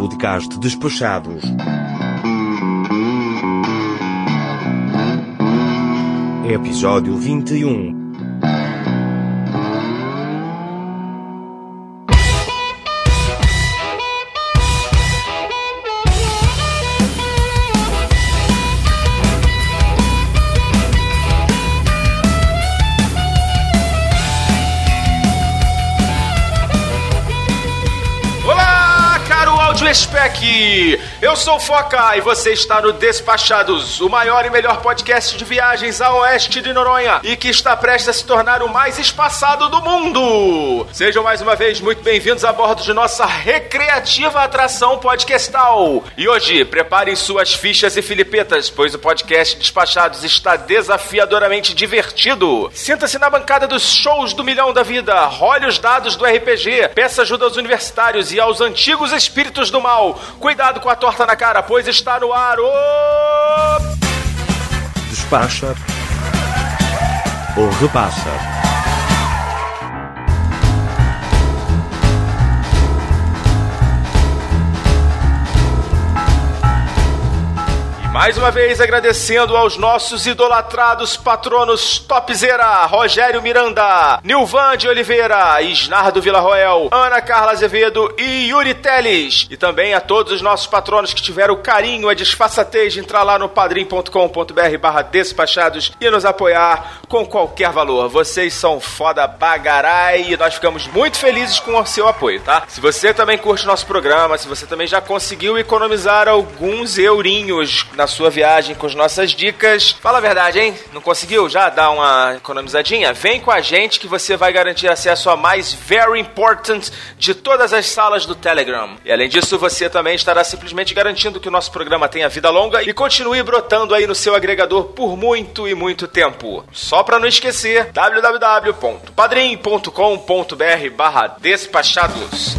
podcast Despachados. Episódio 21 Spec! Eu sou o Foca e você está no Despachados, o maior e melhor podcast de viagens a oeste de Noronha e que está prestes a se tornar o mais espaçado do mundo. Sejam mais uma vez muito bem-vindos a bordo de nossa recreativa atração podcastal. E hoje, preparem suas fichas e filipetas, pois o podcast Despachados está desafiadoramente divertido. Sinta-se na bancada dos shows do milhão da vida, role os dados do RPG, peça ajuda aos universitários e aos antigos espíritos do mal. Cuidado com a torta na cara, pois está no ar o. Despacha ou repassa. Mais uma vez agradecendo aos nossos idolatrados patronos Topzera, Rogério Miranda, Nilvan de Oliveira, Isnardo Villarroel, Ana Carla Azevedo e Yuri Teles. E também a todos os nossos patronos que tiveram o carinho, a disfarçatez de entrar lá no padrim.com.br barra despachados e nos apoiar com qualquer valor. Vocês são foda bagarai e nós ficamos muito felizes com o seu apoio, tá? Se você também curte nosso programa, se você também já conseguiu economizar alguns eurinhos na sua viagem com as nossas dicas. Fala a verdade, hein? Não conseguiu já dar uma economizadinha? Vem com a gente que você vai garantir acesso a mais very important de todas as salas do Telegram. E além disso, você também estará simplesmente garantindo que o nosso programa tenha vida longa e continue brotando aí no seu agregador por muito e muito tempo. Só para não esquecer, www.padrim.com.br barra despachados.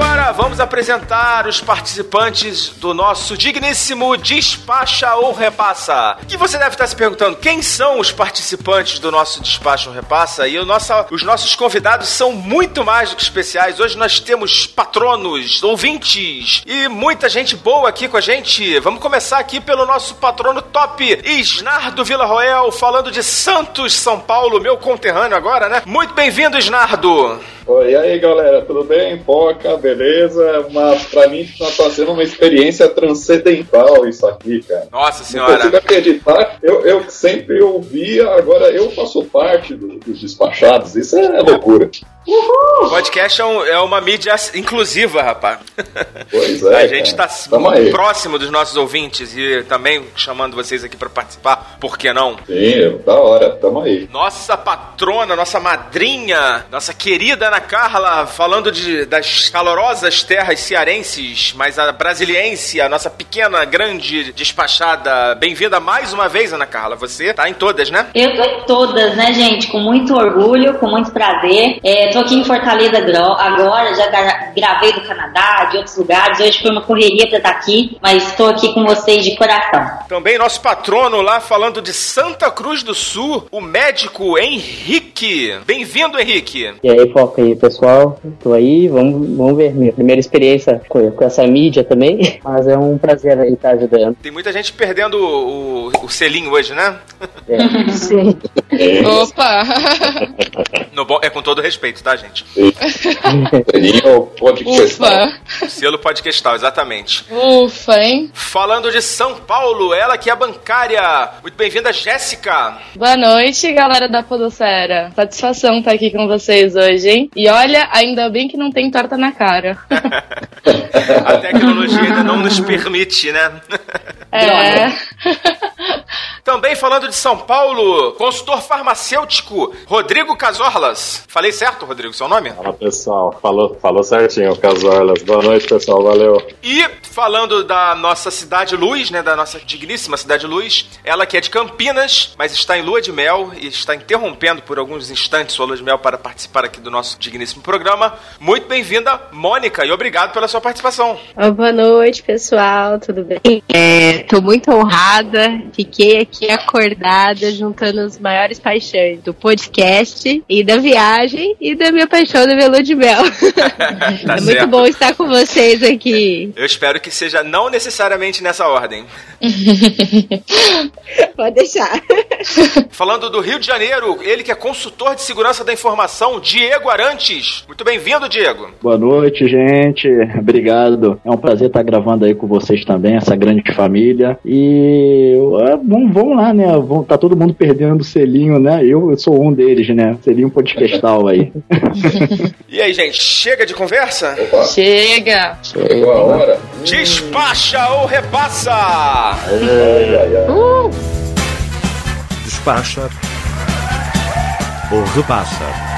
Agora vamos apresentar os participantes do nosso digníssimo Despacha ou Repassa. Que você deve estar se perguntando quem são os participantes do nosso Despacha ou Repassa? E o os nossos convidados são muito mais do que especiais. Hoje nós temos patronos, ouvintes e muita gente boa aqui com a gente. Vamos começar aqui pelo nosso patrono top, Isnardo Villarroel, falando de Santos, São Paulo, meu conterrâneo agora, né? Muito bem-vindo, Isnardo. Oi, e aí galera, tudo bem? Poca, beleza? Uma, pra mim tá sendo uma experiência transcendental isso aqui, cara. Nossa senhora. Não consigo acreditar. Eu, eu sempre ouvia, agora eu faço parte do, dos despachados. Isso é loucura. Uhul. O podcast é, um, é, uma mídia inclusiva, rapaz. Pois é. A gente tá muito próximo dos nossos ouvintes e também chamando vocês aqui para participar, por que não? Sim, da hora, tamo aí. Nossa patrona, nossa madrinha, nossa querida Ana Carla, falando de, das calorosas terras cearenses, mas a brasiliense, a nossa pequena, grande despachada. Bem-vinda mais uma vez, Ana Carla. Você tá em todas, né? Eu tô em todas, né, gente? Com muito orgulho, com muito prazer. É, tô aqui em Fortaleza agora, já gravei do Canadá, de outros lugares. Hoje foi uma correria pra estar aqui, mas estou aqui com vocês de coração. Também nosso patrono lá falando de Santa Cruz do Sul, o médico Henrique. Bem-vindo, Henrique. E aí, foca aí, pessoal. Tô aí, vamos, vamos ver minha primeira experiência com, com essa mídia também. Mas é um prazer aí estar ajudando. Tem muita gente perdendo o, o, o selinho hoje, né? É. Sim. Opa! No bom, é com todo respeito, tá, gente? Selinho podcastal. Ufa! Selo podcastal, exatamente. Ufa, hein? Falando de São Paulo, ela que é bancária. Muito bem-vinda, Jéssica. Boa noite, galera da Podocera. Satisfação estar aqui com vocês hoje, hein? E olha, ainda bem que não tem torta na cara. A tecnologia ainda não nos permite, né? É. Também falando de São Paulo, consultor farmacêutico Rodrigo Casorlas. Falei certo, Rodrigo, seu nome? Fala pessoal, falou, falou certinho, Casorlas. Boa noite, pessoal, valeu. E falando da nossa cidade luz, né, da nossa digníssima cidade luz, ela que é de Campinas, mas está em lua de mel e está interrompendo por alguns instantes sua lua de mel para participar aqui do nosso digníssimo programa. Muito bem-vinda, Mônica, e obrigado pela sua participação. Oh, boa noite, pessoal, tudo bem? Estou muito honrada, fiquei aqui aqui acordada, juntando as maiores paixões do podcast e da viagem e da minha paixão da minha lua de mel. Tá é muito certo. bom estar com vocês aqui. Eu espero que seja não necessariamente nessa ordem. Pode deixar. Falando do Rio de Janeiro, ele que é consultor de segurança da informação, Diego Arantes. Muito bem-vindo, Diego. Boa noite, gente. Obrigado. É um prazer estar gravando aí com vocês também, essa grande família. E vamos, vamos lá, né? Vamos, tá todo mundo perdendo o selinho, né? Eu, eu sou um deles, né? Selinho podcastal aí. E aí, gente, chega de conversa? Opa, Chega! chegou a hora. Despacha ou repassa! Ai, ai, ai. Despacha ou repassa.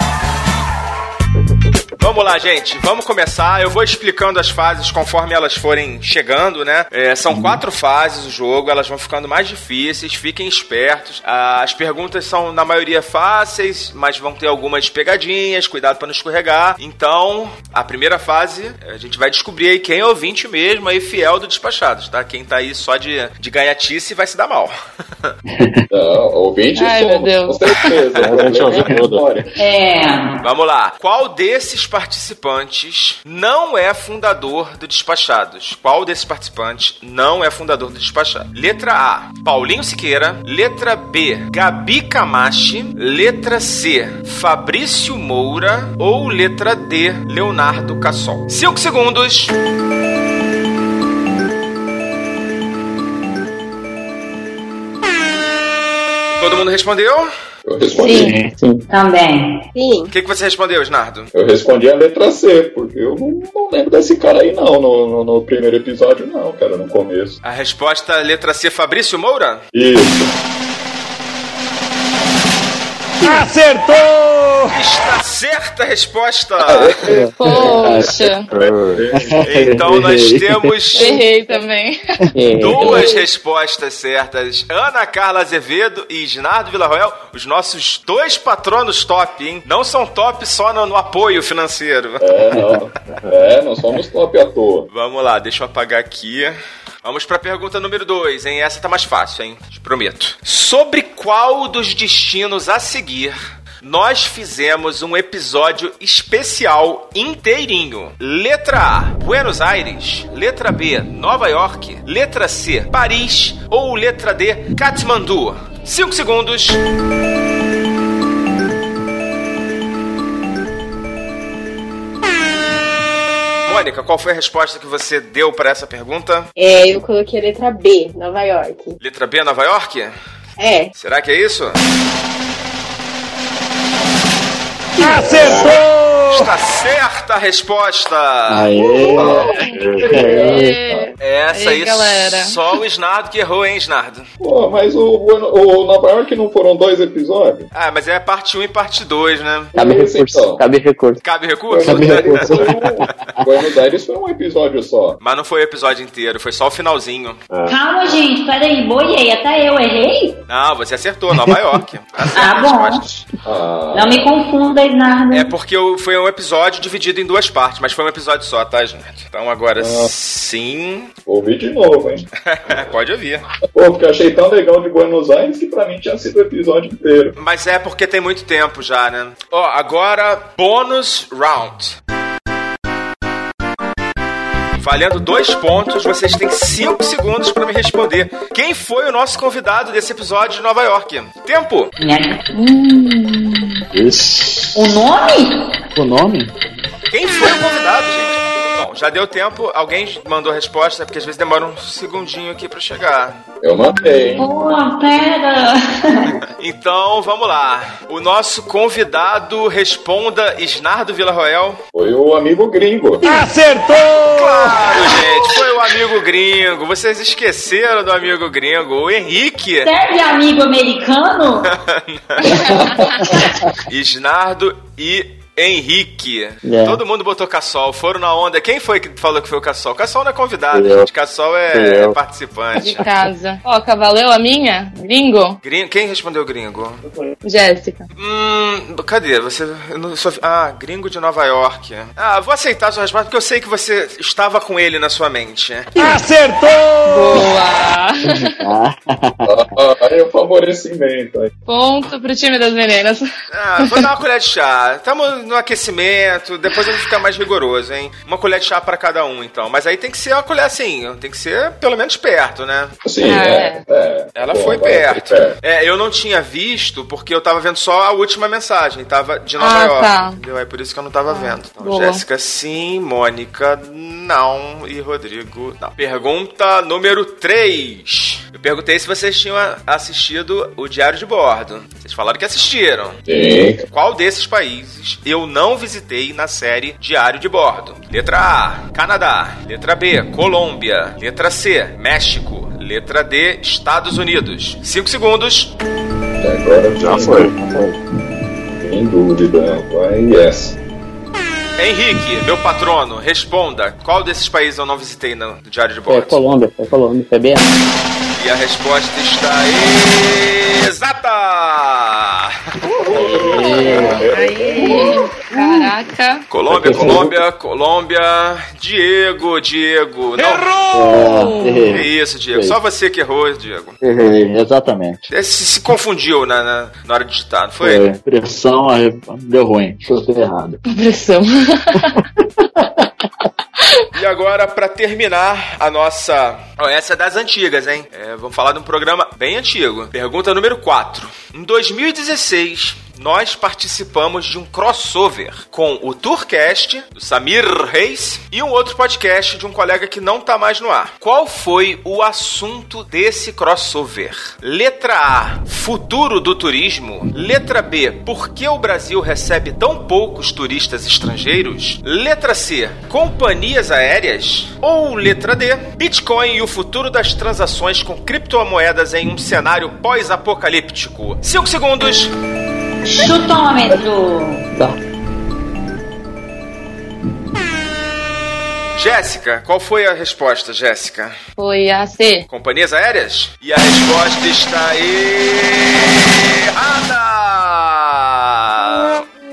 Vamos lá, gente. Vamos começar. Eu vou explicando as fases conforme elas forem chegando, né? É, são quatro fases o jogo, elas vão ficando mais difíceis. Fiquem espertos. Ah, As perguntas são, na maioria, fáceis, mas vão ter algumas pegadinhas. Cuidado para não escorregar. Então, a primeira fase, a gente vai descobrir aí quem é ouvinte mesmo, aí fiel do Despachados, tá? Quem tá aí só de, de gaiatice vai se dar mal. Não, ouvinte Ai, somos, meu Deus. com certeza. É. Vamos lá. Qual desses participantes não é fundador do Despachados? Qual desses participantes não é fundador do Despachados? Letra A, Paulinho Siqueira. Letra B, Gabi Camachi. Letra C, Fabrício Moura. Ou letra D, Leonardo Cassol. Cinco segundos. Todo mundo respondeu? Eu respondi. Sim, Sim. também. Sim. O que, que você respondeu, Snardo? Eu respondi a letra C, porque eu não, não lembro desse cara aí não, no, no, no primeiro episódio não, cara, no começo. A resposta letra C, Fabrício Moura? Isso. Está certa a resposta! Poxa! Então nós temos Errei também. Duas respostas certas. Ana Carla Azevedo e Isnardo Villarroel, os nossos dois patronos top, hein? Não são top só no, no apoio financeiro. É, não. É, nós somos top à toa. Vamos lá, deixa eu apagar aqui. Vamos pra pergunta número 2, hein? Essa tá mais fácil, hein? Te prometo. Sobre qual dos destinos a seguir nós fizemos um episódio especial inteirinho? Letra A, Buenos Aires. Letra B, Nova York. Letra C, Paris. Ou letra D, Katmandu. 5 segundos. Mônica, qual foi a resposta que você deu para essa pergunta? É, eu coloquei a letra B, Nova York. Letra B, Nova York? É. Será que é isso? Acertou! Está certa a resposta! Aê! Ê, Essa Aí, galera. só o Snardo que errou, hein, Snardo? Pô, mas o, o, o Nova York não foram dois episódios? Ah, mas é parte 1 e parte 2, né? Cabe recurso. então. Cabe recurso. Cabe recurso? Foi um- Buenos Aires foi um episódio só. Mas não foi o episódio inteiro, foi só o finalzinho. Calma, gente, peraí, boiei, até eu errei? Não, você acertou, Nova York. Ah, bom. Ah, Não me confunda, Isnardo. É porque o- foi um episódio dividido em duas partes, mas foi um episódio só, tá, gente? Então agora sim. ouvi de novo, hein? Pode ouvir. Pô, porque eu achei tão legal de Buenos Aires que pra mim tinha sido o episódio inteiro. Mas é porque tem muito tempo já, né? Ó, agora, bônus round. Valendo dois pontos, vocês têm cinco segundos pra me responder. Quem foi o nosso convidado desse episódio de Nova York? Tempo! Esse. O nome? O nome? Quem foi o convidado, gente? Bom, já deu tempo. Alguém mandou a resposta, porque às vezes demora um segundinho aqui pra chegar. Eu mandei? Pô, pera. Então, vamos lá. O nosso convidado responda Isnardo Villarroel. Foi o amigo gringo. Claro, gente, foi o amigo gringo. Vocês esqueceram do amigo gringo, o Henrique. Serve amigo americano? Isnardo e Henrique. É. Todo mundo botou Cassol, foram na onda. Quem foi que falou que foi o Cassol? Cassol não é convidado, eu. gente. Cassol é, é participante. de casa. Ó, cavaleu a minha? Gringo? Gringo, quem respondeu gringo? Jéssica. Hum, cadê? Você. eu não sou- ah, gringo de Nova York. Ah, vou aceitar a sua resposta porque eu sei que você estava com ele na sua mente. Boa! Ah, Ah, aí o favorecimento. Aí. Ponto pro time das meninas. Ah, vou dar uma colher de chá. Estamos no aquecimento, depois eu vou ficar mais rigoroso, hein? Uma colher de chá pra cada um, então. Mas aí tem que ser uma colher assim, tem que ser pelo menos perto, né? Sim, Ah, é. é. Ela Pô, foi agora perto. perto. É, eu não tinha visto porque eu tava vendo só a última mensagem, tava de Nova Ah, York. tá. Entendeu? É por isso que eu não tava vendo. Então. Jéssica, sim, Mônica, não. E Rodrigo, não. Pergunta número 3. Eu perguntei se vocês tinham assistido o Diário de Bordo. Vocês falaram que assistiram. Sim. Qual desses países eu não visitei na série Diário de Bordo? Letra A, Canadá. Letra B, Colômbia. Letra C, México. Letra D, Estados Unidos. 5 segundos. Até agora Já foi. Sem dúvida. Vai, yes. Henrique, meu patrono, responda. Qual desses países eu não visitei no Diário de Foi Bordo? Colômbia, foi Colômbia, foi bem. E a resposta está exata! Caraca. Colômbia, Colômbia, Colômbia. Diego, Diego. Não. É, É isso, Diego. Só você que errou, Diego. errei, exatamente. Esse se, confundiu na, na, na hora de digitar, não foi? Foi. Pressão, aí deu ruim. Chutei errado. Pressão. E agora, pra terminar a nossa. Ó, essa é das antigas, hein? É, vamos falar de um programa bem antigo. Pergunta número 4. Em 2016. Nós participamos de um crossover com o Tourcast, do Samir Reis, e um outro podcast de um colega que não tá mais no ar. Qual foi o assunto desse crossover? Letra A: Futuro do turismo. Letra B: Por que o Brasil recebe tão poucos turistas estrangeiros? Letra C: Companhias aéreas. Ou letra D: Bitcoin e o futuro das transações com criptomoedas em um cenário pós-apocalíptico. 5 segundos. Chutômetro. Tá. Jéssica, qual foi a resposta, Jéssica? Foi a C. Companhias aéreas? E a resposta está errada!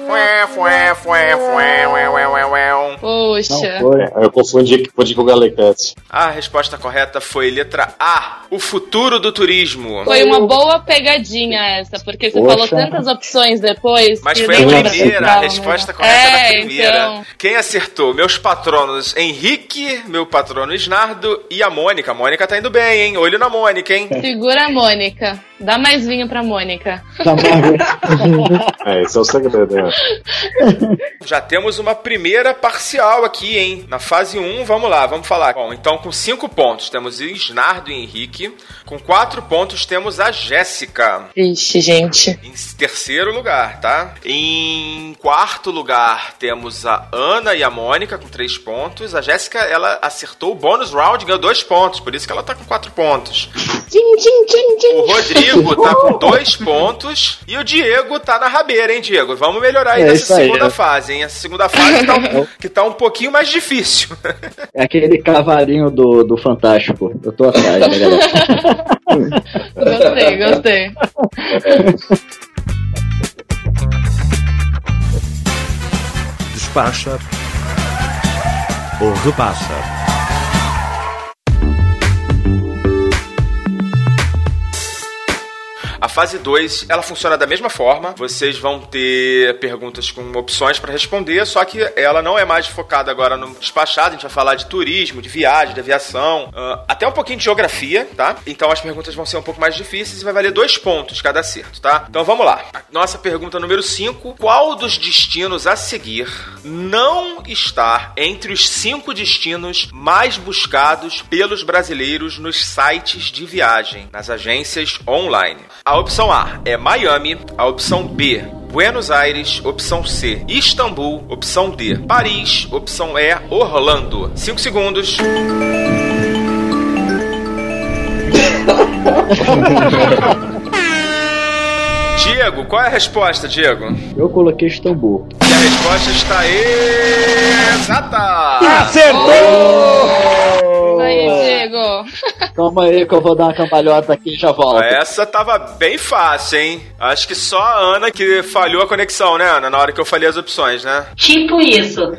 Fué, fué, fué, fué, ué, ué, ué, ué. Poxa. Não foi. Eu confundi, confundi com o Galecats. A resposta correta foi letra A. O futuro do turismo. Foi uma boa pegadinha essa, porque você Poxa. falou tantas opções depois. Mas foi a primeira, a resposta né? correta é, era a primeira. Então, Quem acertou? Meus patronos Henrique, meu patrono Isnardo e a Mônica. A Mônica tá indo bem, hein? Olho na Mônica, hein? segura a Mônica. Dá mais vinho pra Mônica. Tá. É, esse é o segredo, né? Já temos uma primeira parcial aqui, hein? Na fase 1, vamos lá, vamos falar. Bom, então com 5 pontos temos Isnardo e Henrique. Com 4 pontos temos a Jéssica. Vixe, gente. Em terceiro lugar, tá? Em quarto lugar temos a Ana e a Mônica com 3 pontos. A Jéssica, ela acertou o bônus round e ganhou 2 pontos, por isso que ela tá com 4 pontos. Tchim, tchim, tchim, tchim. O Rodrigo tá com 2 pontos e o Diego tá na rabeira, hein, Diego? Vamos melhorar aí É nessa isso aí, segunda é. fase, hein? Essa segunda fase que tá um, que tá um pouquinho mais difícil. É aquele cavalinho do, do Fantástico. Eu tô atrás, né, galera? Gostei, gostei. Despacha ou repassa. Fase 2, ela funciona da mesma forma. Vocês vão ter perguntas com opções para responder, só que ela não é mais focada agora no despachado. A gente vai falar de turismo, de viagem, de aviação, ah, até um pouquinho de geografia, tá? Então as perguntas vão ser um pouco mais difíceis e vai valer dois pontos cada acerto, tá? Então vamos lá. Nossa pergunta número 5: Qual dos destinos a seguir não está entre os cinco destinos mais buscados pelos brasileiros nos sites de viagem, nas agências online? A opção A é Miami, a opção B Buenos Aires, opção C, Istambul, opção D, Paris, opção E, Orlando. 5 segundos. Diego, qual é a resposta, Diego? Eu coloquei Istambul. E a resposta está exata! Aí, Diego. Calma aí que eu vou dar uma cambalhota aqui e já volto. Essa tava bem fácil, hein? Acho que só a Ana que falhou a conexão, né, Ana? Na hora que eu falei as opções, né? Tipo isso.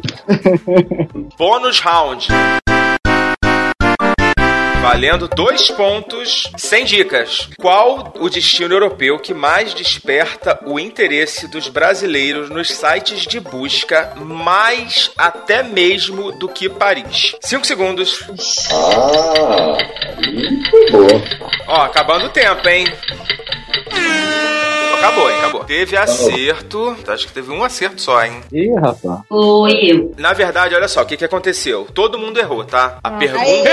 Bônus round. Valendo dois pontos, sem dicas. Qual o destino europeu que mais desperta o interesse dos brasileiros nos sites de busca, mais até mesmo do que Paris? Cinco segundos. Ah, aí foi boa. Ó, acabando o tempo, hein? Acabou, hein? Acabou. Teve acerto. Acho que teve um acerto só, hein? Ih, rapaz. Eu. Na verdade, olha só, o que, que aconteceu? Todo mundo errou, tá? A pergunta.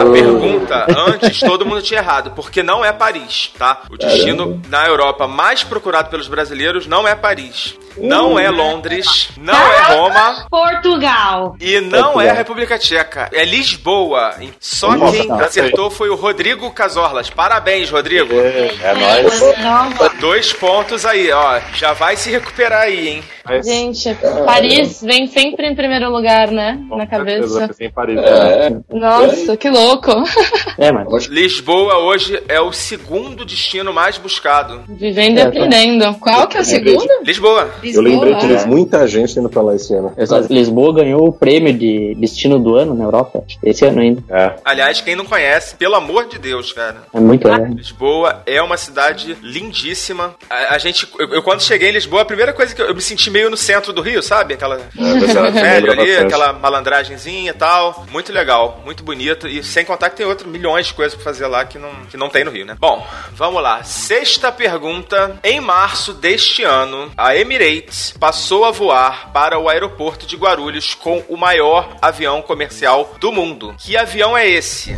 A pergunta, antes, todo mundo tinha errado, porque não é Paris, tá? O destino na Europa mais procurado pelos brasileiros não é Paris. Não é Londres, não é Roma Portugal. e não é a República Tcheca. É Lisboa. Só Nossa, quem tá. acertou foi o Rodrigo Casorlas. Parabéns, Rodrigo. É nóis. Nova. Dois pontos aí, ó. Já vai se recuperar aí, hein? Mas, Gente, Paris vem sempre em primeiro lugar, né? com Na cabeça. Paris. né? É, Nossa, que louco. É, mas Lisboa hoje é o segundo destino mais buscado. Vivendo e É, aprendendo. Qual que é o segundo? Lisboa. Eu lembrei que Lisboa. teve muita gente indo pra lá esse ano. essa- Lisboa ganhou o prêmio de destino do ano na Europa. Esse ano ainda. É. Aliás, quem não conhece, pelo amor de Deus, cara. É muito legal. Lisboa é uma cidade lindíssima. A, a gente, eu, eu quando cheguei em Lisboa, a primeira coisa que eu, eu me senti meio no centro do Rio, sabe? Aquela velho Lembra ali, bastante. aquela malandragenzinha e tal. Muito legal, muito bonito. E sem contar que tem outros milhões de coisas pra fazer lá que não, que não tem no Rio, né? Bom, vamos lá. Sexta pergunta. Em março deste ano, a Emirates passou a voar para o aeroporto de Guarulhos com o maior avião comercial do mundo. Que avião é esse?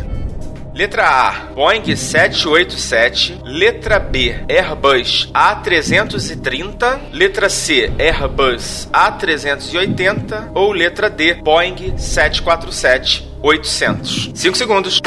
Letra A, Boeing 787. Letra B, Airbus A330. Letra C, Airbus A380. Ou letra D, Boeing 747-800. 5 segundos.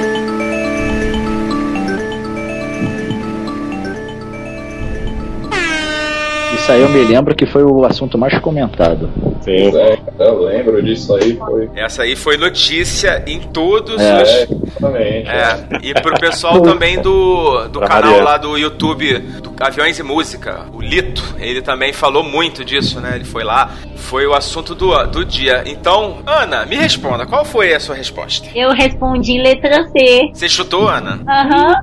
Isso aí eu me lembro que foi o assunto mais comentado. Sim. é, eu lembro disso aí, foi. Essa aí foi notícia em todos É. os. É, exatamente. É, e pro pessoal também do, do Pra canal Mariana. lá do YouTube, do Aviões e Música, o Lito, ele também falou muito disso, né? Ele foi lá, foi o assunto do, do dia. Então, Ana, me responda, qual foi a sua resposta? Eu respondi letra C. Você chutou, Ana? Aham.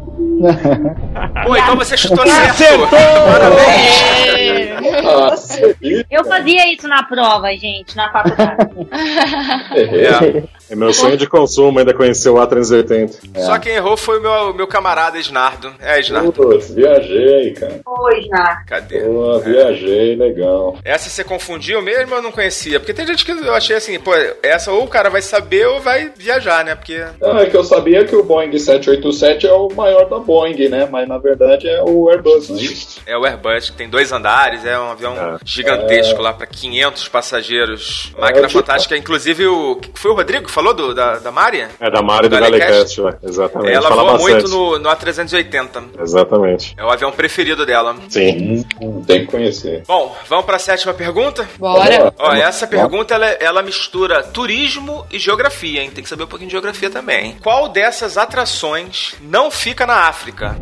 Pô, então você chutou certo! Parabéns! Ah, você Eu fazia isso na prova, gente, na faculdade. 这谁呀。哈哈哈哈哈 É meu sonho de consumo ainda conhecer o A380. Só quem errou foi o meu, meu camarada Snardo. É, Snardo. Putz, viajei, cara. Pois, na. Cadê? Pô, viajei, legal. Essa você confundiu mesmo ou eu não conhecia? Porque tem gente que eu achei assim, pô, essa ou o cara vai saber ou vai viajar, né? Porque. Não, é que eu sabia que o Boeing 787 é o maior da Boeing, né? Mas na verdade é o Airbus, não é isso? É o Airbus, que tem dois andares, é um avião É. gigantesco lá para 500 passageiros. Máquina É, tipo- fantástica. Inclusive, o. Foi o Rodrigo que falou do, da, da Mari? É da Mari do Galecast. Galecast. Exatamente. Ela Fala voa bastante. muito no, no A380. Exatamente. É o avião preferido dela. Sim. Tem que conhecer. Bom, vamos para a sétima pergunta? Bora. Ó, essa pergunta ela, ela mistura turismo e geografia, hein? Tem que saber um pouquinho de geografia também. Qual dessas atrações não fica na África?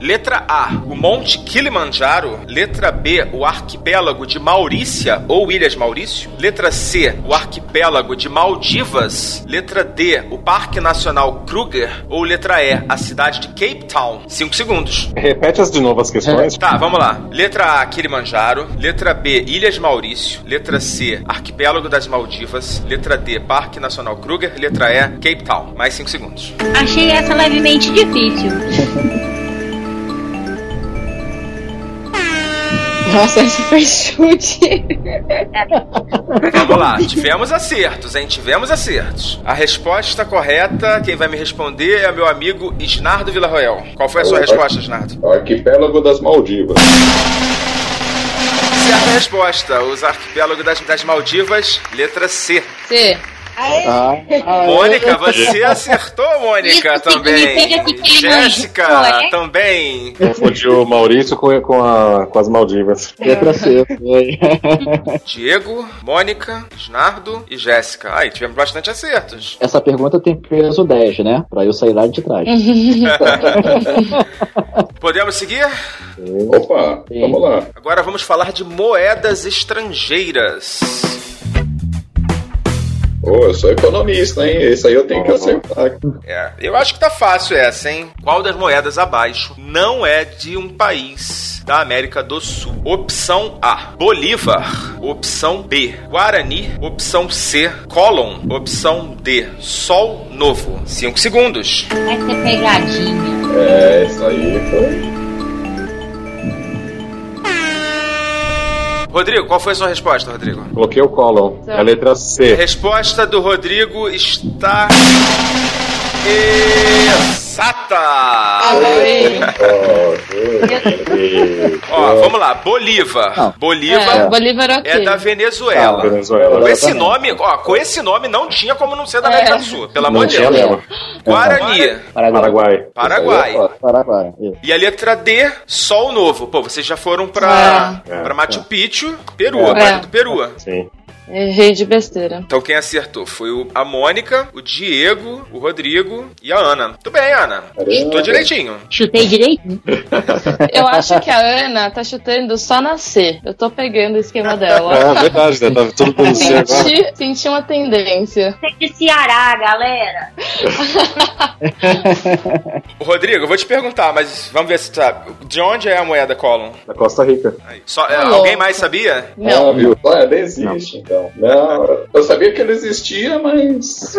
Letra A, o Monte Kilimanjaro. Letra B, o arquipélago de Maurícia ou Ilhas Maurício. Letra C, o arquipélago de Maldivas. Letra D, o Parque Nacional Kruger. Ou letra E, a cidade de Cape Town. Cinco segundos. Repete as de novo as questões. Tá, vamos lá. Letra A, Kilimanjaro. Letra B, Ilhas Maurício. Letra C, Arquipélago das Maldivas. Letra D, Parque Nacional Kruger. Letra E, Cape Town. Mais 5 segundos. Achei essa levemente difícil. Nossa, esse foi chute. Vamos lá. Tivemos acertos, hein? Tivemos acertos. A resposta correta, quem vai me responder é meu amigo Isnardo Villarroel. Qual foi a sua Oi. resposta, Isnardo? O arquipélago das Maldivas. Certa resposta. Os arquipélagos das, das Maldivas, letra C. C. Ah, Mônica, você acertou, Mônica, Isso também. Jéssica, é? também. Confundiu o Maurício com, com, a- com as Maldivas. letra C. Foi. Diego, Mônica, Snardo e Jéssica. Aí, tivemos bastante acertos. Essa pergunta tem peso 10, né? Pra eu sair lá de trás. Podemos seguir? Opa, Sim. vamos lá. Agora vamos falar de moedas estrangeiras. Pô, eu sou economista, hein? Esse aí eu tenho que acertar. É, eu acho que tá fácil essa, hein? Qual das moedas abaixo não é de um país da América do Sul? Opção A, Bolívar. Opção B, Guarani. Opção C, Colon. Opção D, Sol Novo. 5 segundos. Vai ser pegadinha. É, isso aí foi. Rodrigo, qual foi a sua resposta, Rodrigo? Coloquei o Colon. É a letra A C. resposta do Rodrigo está. Exata! Ó, vamos lá. Bolívar. Bolívar É, Bolívar ok. é da Venezuela. Ah, Venezuela. Com esse nome, ó, com esse nome não tinha como não ser da América É. do Sul, pelo amor de tinha Deus. mesmo. Guarani, Paraguai. Paraguai. Paraguai. E a letra D, Sol Novo. Pô, vocês já foram pra, É. pra Machu Picchu, Peru, É. do Peru. Sim. Errei de besteira. Então quem acertou foi o- a Mônica, o Diego, o Rodrigo e a Ana. Tudo bem, Ana. Chutou direitinho. Chutei direitinho. Eu acho que a Ana tá chutando só na C. Eu tô pegando o esquema dela. É verdade, né? Tá tudo dando C agora. Senti, uma tendência. Você de Ceará, galera. Rodrigo, eu vou te perguntar, mas vamos ver se tu sabe. De onde é a moeda Colon? Da Costa Rica. Aí. Só, é, alguém mais sabia? Não. Ah, viu? Ah, ele existe, então. Não, eu sabia que ele existia, mas.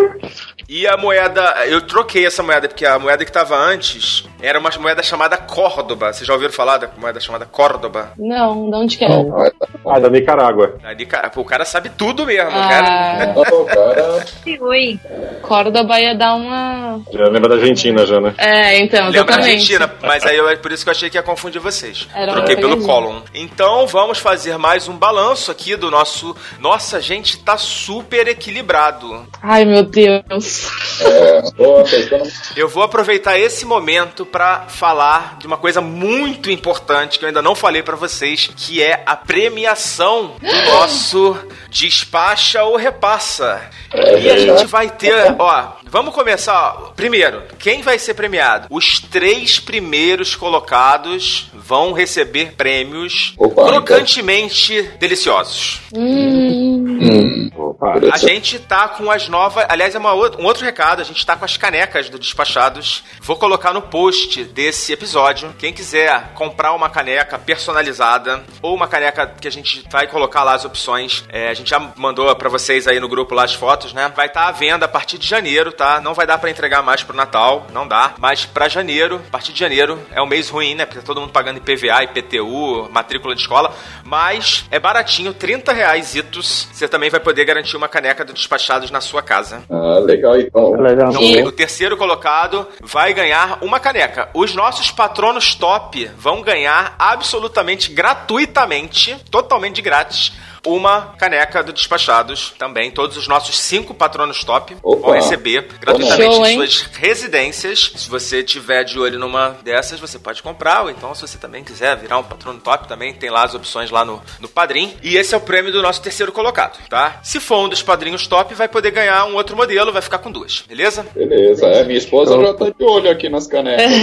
E a moeda, eu troquei essa moeda, porque a moeda que tava antes era uma moeda chamada Córdoba. Vocês já ouviram falar da moeda chamada Córdoba? Não, de onde que é? Ah. Ah, da Nicarágua. Ali, cara, pô, o cara sabe tudo mesmo, cara. Ah, Não, cara. Oi. Córdoba ia dar uma. Já lembra da Argentina já, né? É, então, Lembra da exatamente. Argentina, mas aí eu, é por isso que eu achei que ia confundir vocês. Era Troquei pelo. Column. Então vamos fazer mais um balanço aqui do nosso. Nossa, gente, tá super equilibrado. Ai, meu Deus. É, tô tentando. Eu vou aproveitar esse momento pra falar de uma coisa muito importante que eu ainda não falei pra vocês, que é a premiação do nosso despacha ou repassa. E a gente vai ter, ó, vamos começar. Primeiro, quem vai ser premiado? Os três primeiros colocados vão receber prêmios Opa, crocantemente deliciosos. Hum, Opa. A gente tá com as novas. Aliás, é uma outra- um outro recado. A gente tá com as canecas do Despachados. Vou colocar no post desse episódio. Quem quiser comprar uma caneca personalizada ou uma caneca que a gente vai colocar lá as opções, é, a gente já mandou pra vocês aí no grupo lá as fotos, né? Vai estar à venda a partir de janeiro, tá? Não vai dar pra entregar mais pro Natal, não dá. Mas pra janeiro, a partir de janeiro, é um mês ruim, né? Porque tá todo mundo pagando IPVA, IPTU, matrícula de escola. Mas é baratinho, 30 reais itos. Você também vai poder garantir uma caneca do Despachados na sua casa. Ah, legal, então. Legal. Então, E- o terceiro colocado vai ganhar uma caneca. Os nossos patronos top vão ganhar absolutamente gratuitamente, totalmente de grátis. Uma caneca do Despachados também. Todos os nossos cinco patronos top Opa. vão receber gratuitamente Show, em suas residências. Se você tiver de olho numa dessas, você pode comprar. Ou então, se você também quiser virar um patrono top, também tem lá as opções lá no, no Padrim. E esse é o prêmio do nosso terceiro colocado, tá? Se for um dos padrinhos top, vai poder ganhar um outro modelo, vai ficar com duas, beleza? Beleza, é, minha esposa já tá de olho aqui nas canecas.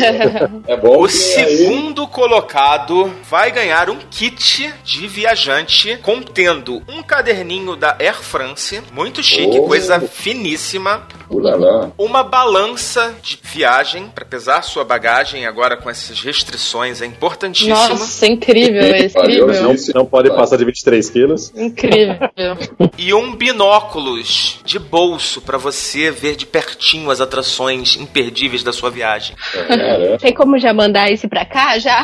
É bom O que aí... segundo colocado vai ganhar um kit de viajante contendo um caderninho da Air France, muito chique, Oh. coisa finíssima. Ulala. Uma balança de viagem para pesar sua bagagem agora com essas restrições é importantíssimo. nossa, incrível esse, Valeu, incrível. gente. Não pode passar de 23 quilos. Incrível. E um binóculos de bolso para você ver de pertinho as atrações imperdíveis da sua viagem. Caramba. Tem como já mandar esse pra cá, já?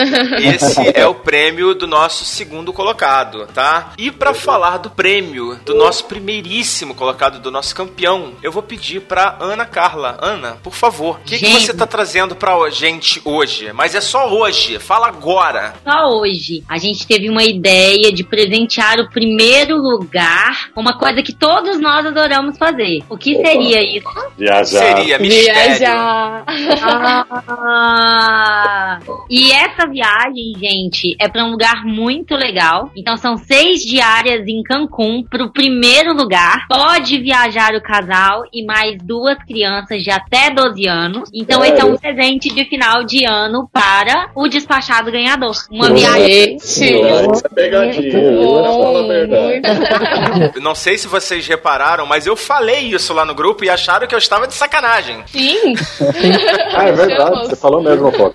Esse é o prêmio do nosso segundo colocado, tá? E pra falar do prêmio do nosso primeiríssimo colocado, do nosso campeão, eu vou pedir pra Ana Carla. Ana, por favor, o que, que você tá trazendo pra gente hoje? Mas é só hoje, fala agora. Só hoje a gente teve uma ideia de presentear o primeiro lugar uma coisa que todos nós adoramos fazer. O que Opa. seria isso? Viajar. Seria mistério. Viajar. Ah, e essa viagem, gente, é pra um lugar muito legal. Então são seis diárias em Cancún pro primeiro lugar. Pode viajar o casal e mais duas crianças de até 12 anos. Então esse é um presente de final de ano para o despachado ganhador. Uma Nossa. viagem. Gente, Nossa, é pegadinha. Fala a verdade. Não sei se vocês repararam, mas eu falei isso lá no grupo e acharam que eu estava de sacanagem. sim. Ah, é verdade, Achamos. você falou mesmo, pô.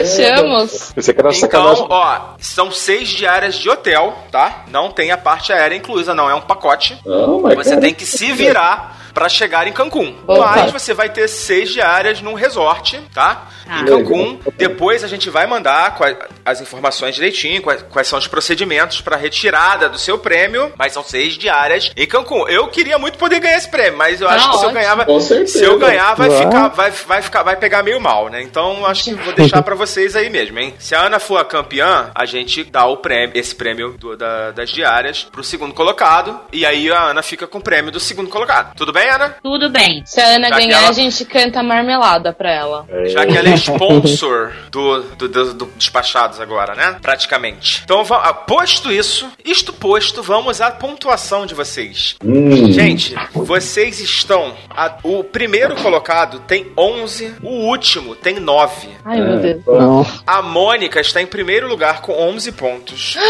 Achamos. Pensei que era sacanagem. Então, ó, são seis diárias de hotel, tá? Não tem a parte aérea inclusa, não. É um pacote. Não, mas Você cara, tem que se virar pra chegar em Cancún. Opa. Mas você vai ter seis diárias num resort, tá? Ah. Em Cancún. Depois a gente vai mandar as informações direitinho, quais, quais são os procedimentos pra retirada do seu prêmio. Mas são seis diárias em Cancún. Eu queria muito poder ganhar esse prêmio, mas eu Tá acho que se eu ganhava, Com certeza. se eu ganhar, vai ficar, vai, vai ficar, vai pegar meio mal, né? Então acho que vou deixar pra vocês aí mesmo, hein? Se a Ana for a campeã, a gente dá o prêmio, esse prêmio do- da- das diárias pro segundo colocado e aí a Ana fica com o prêmio do segundo colocado. Tudo bem, Ana? Tudo bem. Se a Ana Já ganhar, ela- a gente canta marmelada pra ela. Já que ela é sponsor do, do, do- do Despachados agora, né? Praticamente. Então, ah, posto isso, isto posto, vamos à pontuação de vocês. Hum, Gente, vocês estão. a- o primeiro colocado tem 11, o último tem 9. Ai, meu Deus. Não. A Mônica está em primeiro lugar com 11 pontos.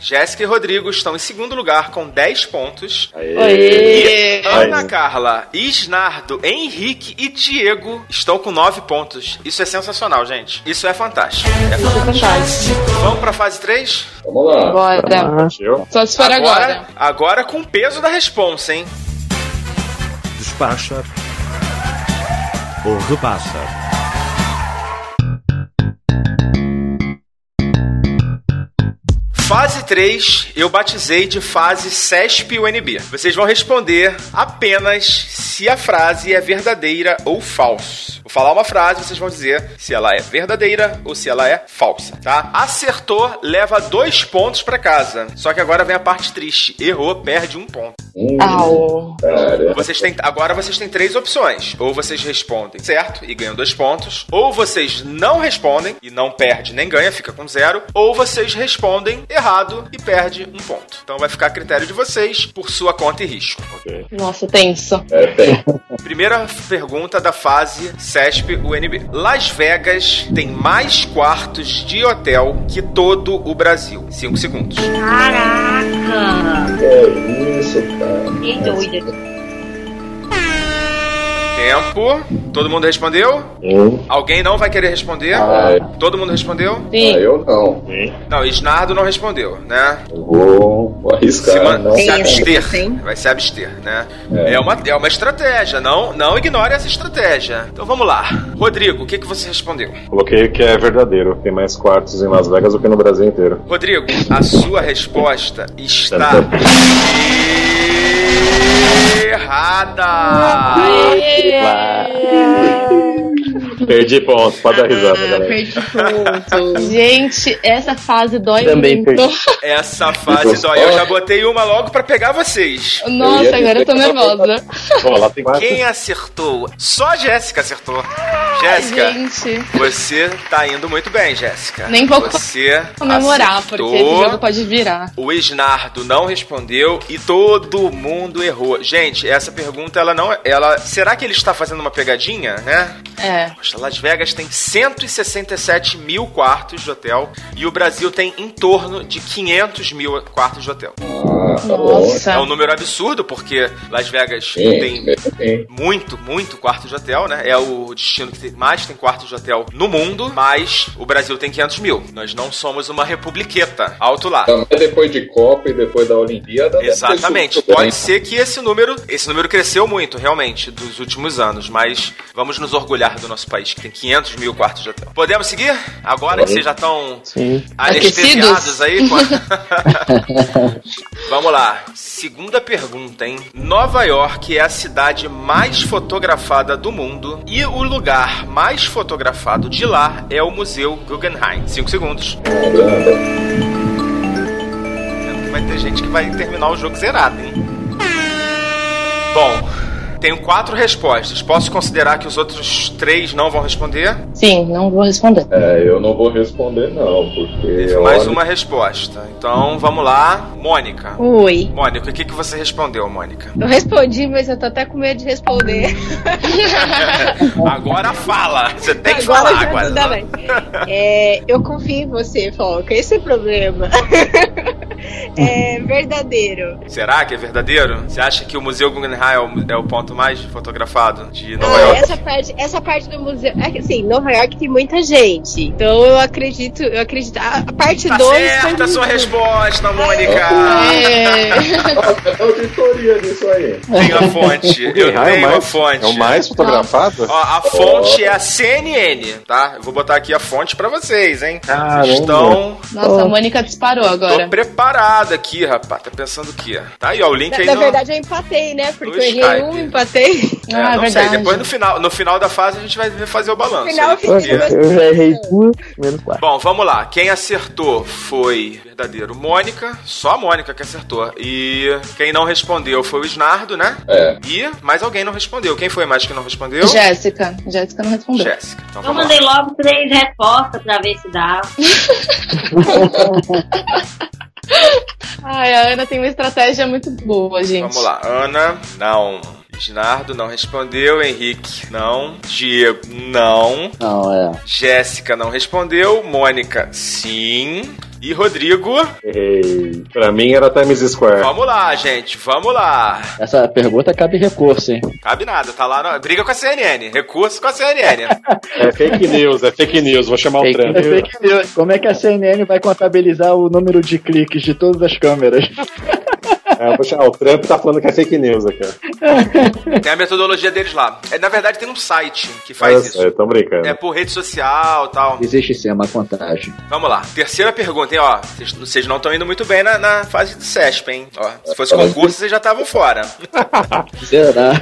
Jéssica e Rodrigo estão em segundo lugar com 10 pontos. Oi. E Ana Carla, Isnardo, Henrique e Diego estão com 9 pontos. Isso é sensacional, gente. Isso é fantástico. É fantástico. Vamos pra fase 3? vamos lá. Bora. Só se for agora. agora com o peso da responsa, hein? Despacha ou repassa. Fase 3, eu batizei de fase CESP-UNB. Vocês vão responder apenas se a frase é verdadeira ou falsa. Vou falar uma frase, vocês vão dizer se ela é verdadeira ou se ela é falsa, tá? Acertou, leva dois pontos pra casa. Só que agora vem a parte triste. Errou, perde um ponto. Hum. Vocês têm, agora vocês têm três opções. Ou vocês respondem certo e ganham dois pontos. Ou vocês não respondem e não perde nem ganha, fica com zero. Ou vocês respondem errado e perde um ponto. Então vai ficar a critério de vocês por sua conta e risco. Ok. Nossa, tenso. É, tem. Primeira pergunta da fase CESP-UNB. Las Vegas tem mais quartos de hotel que todo o Brasil. Cinco segundos. Caraca! É isso, cara. Que doida. Tempo. Todo mundo respondeu? Um. Alguém não vai querer responder? Ah, Todo mundo respondeu? Sim. eu não. Sim. Não, Isnardo não respondeu, né? Eu vou, vou arriscar. se, man- não. se abster. tem. Vai se abster, né? É. É, uma, é uma estratégia. Não, não ignore essa estratégia. Então vamos lá. Rodrigo, o que, que você respondeu? Coloquei que é verdadeiro. Tem mais quartos em Las Vegas do que no Brasil inteiro. Rodrigo, a sua resposta está errada. Perdi ponto, pode dar risada, Ah, galera. perdi ponto. Gente, essa fase dói Também muito. perdi. Essa fase dói. Eu já botei uma logo pra pegar vocês. Nossa, Eu agora eu tô nervosa. Quem acertou? Só a Jéssica acertou. Jéssica, Gente, você tá indo muito bem, Jéssica. Nem vou Você comemorar, porque esse acertou. jogo pode virar. O Esnardo não respondeu e todo mundo errou. Gente, essa pergunta ela não, ela, será que ele está fazendo uma pegadinha, né? É. Las Vegas tem 167 mil quartos de hotel e o Brasil tem em torno de 500 mil quartos de hotel. Nossa. É um número absurdo porque Las Vegas Sim, tem sim. muito, muito quarto de hotel, né? É o destino que mais tem quartos de hotel no mundo, mas o Brasil tem 500 mil. Nós não somos uma republiqueta. Alto lá. Também depois de Copa e depois da Olimpíada. Exatamente. Pode ser que esse número, esse número cresceu muito, realmente, dos últimos anos, mas vamos nos orgulhar do nosso país, que tem 500 mil quartos de hotel. Podemos seguir? Agora que vocês já estão Sim. anestesiados aí? com a- vamos lá. Segunda pergunta, hein? Nova York é a cidade mais fotografada do mundo e o lugar mais fotografado de lá é o Museu Guggenheim. Cinco segundos. Vai ter gente que vai terminar o jogo zerado, hein? Bom, Tenho quatro respostas. Posso considerar que os outros três não vão responder? Sim, não vou responder. É, eu não vou responder não, porque... Teve olha, mais uma resposta. Então vamos lá. Mônica. Oi. Mônica, o que, que você respondeu, Mônica? Eu respondi, mas eu tô até com medo de responder. Agora fala. Você tem que Agora falar já agora. tudo não? bem. É, eu confio em você, Foca. Esse é o problema. é verdadeiro. Será que é verdadeiro? Você acha que o Museu Guggenheim é o, é o ponto mais fotografado de Nova Ah, York? essa parte, essa parte do museu. É que assim, Nova York tem muita gente. Então eu acredito, eu acredito. A, a parte Tá 2 certa a sua resposta, Mônica. É. É auditoria disso aí. Tenho a fonte. Eu é a mais- fonte. É o mais fotografado? Ó, a fonte é a CNN, tá? Eu vou botar aqui a fonte pra vocês, hein? Caramba. Vocês estão. Nossa, a Mônica disparou agora. Tô preparado aqui, rapaz. Tá pensando o quê? Tá aí, ó, o link Na, aí na no. verdade, eu empatei, né? Porque no eu errei Skype. um, empatei. É, Ah, não verdade. sei. Depois no final, no final da fase a gente vai fazer o balanço. No final, eu porque- já errei duas, menos quatro. Bom, vamos lá. Quem acertou foi verdadeiro Mônica, só a Mônica que acertou. E quem não respondeu foi o Snardo, né? É. E mais alguém não respondeu. Quem foi mais que não respondeu? Jéssica. Jéssica não respondeu. Jéssica. Então Eu vamos lá. mandei logo três respostas pra ver se dá. Ai, a Ana tem uma estratégia muito boa, gente. Vamos lá. Ana, não. Snardo não respondeu. Henrique, não. Diego, não. Não, é. Jéssica não respondeu. Mônica, sim. E Rodrigo, Errei. Pra mim era Times Square. vamos lá, gente. Vamos lá. Essa pergunta cabe recurso, hein? Cabe nada, tá lá. No... Briga com a CNN. Recurso com a CNN. É fake news, é fake news. Vou chamar o Fake Trump. É fake news. Como é que a CNN vai contabilizar o número de cliques de todas as câmeras? É, o Trump tá falando que é fake news aqui. tem a metodologia deles lá. É, na verdade, tem um site que Eu faz sei, isso. tão brincando. É por rede social e tal. Existe sim uma contagem. Vamos lá. Terceira pergunta, hein, ó. Vocês- Vocês não estão indo muito bem na, na fase do CESP, hein? Ó, se fosse concurso, vocês já estavam fora. Será?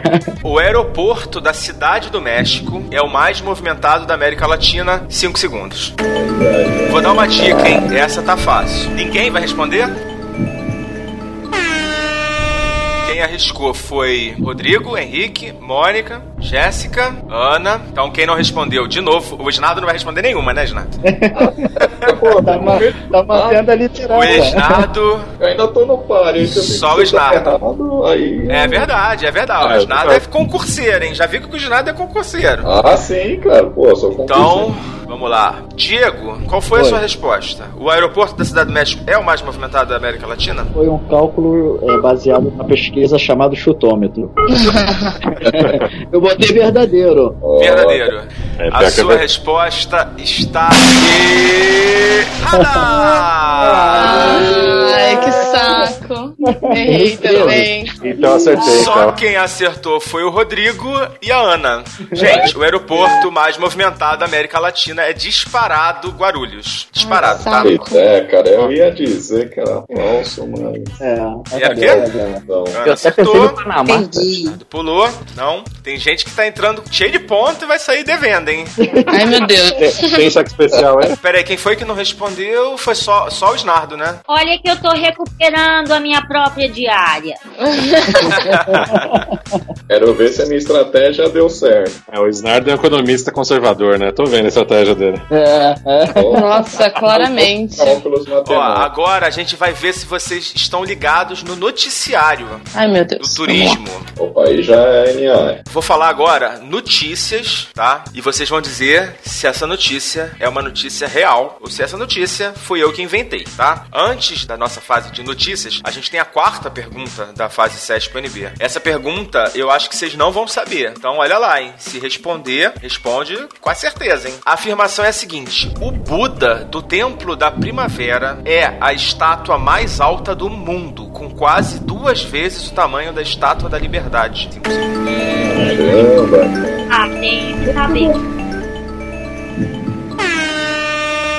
O aeroporto da Cidade do México é o mais movimentado da América Latina. 5 segundos. Vou dar uma dica, hein? Essa tá fácil. Ninguém vai responder? Quem arriscou foi Rodrigo, Henrique, Mônica, Jéssica, Ana. Então quem não respondeu, de novo, o Snardo não vai responder nenhuma, né, Snardo? Pô, tá, uma, tá mantendo a O literal. Snardo. Eu ainda tô no páreo. Só o Snardo. errado, Aí... É verdade, é verdade. Ah, o eu Snardo tô- é concurseiro, hein? Já vi que o Snardo é concurseiro. Ah, sim, cara. Pô, sou concurso. Então, vamos lá. Diego, qual foi a Oi. sua resposta? O aeroporto da Cidade do México é o mais movimentado da América Latina? Foi um cálculo é, baseado numa pesquisa chamada chutômetro. Eu botei verdadeiro. Verdadeiro. É, a é sua ver- resposta está errada! Ai, que saco. Errei também. Então acertei, Só então. quem acertou foi o Rodrigo e a Ana. Gente, o aeroporto mais movimentado da América Latina é disparado Guarulhos. Disparado, tá? Pois é, cara, eu ia dizer que era falso, mas. É, Era o quê? Não. Ana Eu até pensei acertou. no Panamá. Entendi. Pulou? Não. Tem gente que tá entrando cheio de ponto e vai sair devendo, hein? Ai, meu Deus. Tem, saque especial, é? Pera aí, quem foi que não respondeu foi só, só o Snardo, né? Olha que eu tô recuperando a minha própria diária. Quero ver se a minha estratégia deu certo. É, o Snardo é um economista conservador, né? Tô vendo a estratégia dele. é, é. Nossa, claramente. Ó, agora a gente vai ver se vocês estão ligados no noticiário Ai, meu do Deus. turismo. Opa, aí já é NA. Vou falar agora notícias, tá? E vocês vão dizer se essa notícia é uma notícia real ou se essa notícia foi eu que inventei, tá? Antes da nossa fase de notícias, a gente tem a quarta pergunta da fase CESP-NB. Essa pergunta eu acho que vocês não vão saber. Então olha lá, hein? Se responder, responde com a certeza, hein? A afirmação é a seguinte: o Buda do Templo da Primavera é a estátua mais alta do mundo, com quase duas vezes o tamanho da estátua da Liberdade. Caramba. Ah, tem que saber.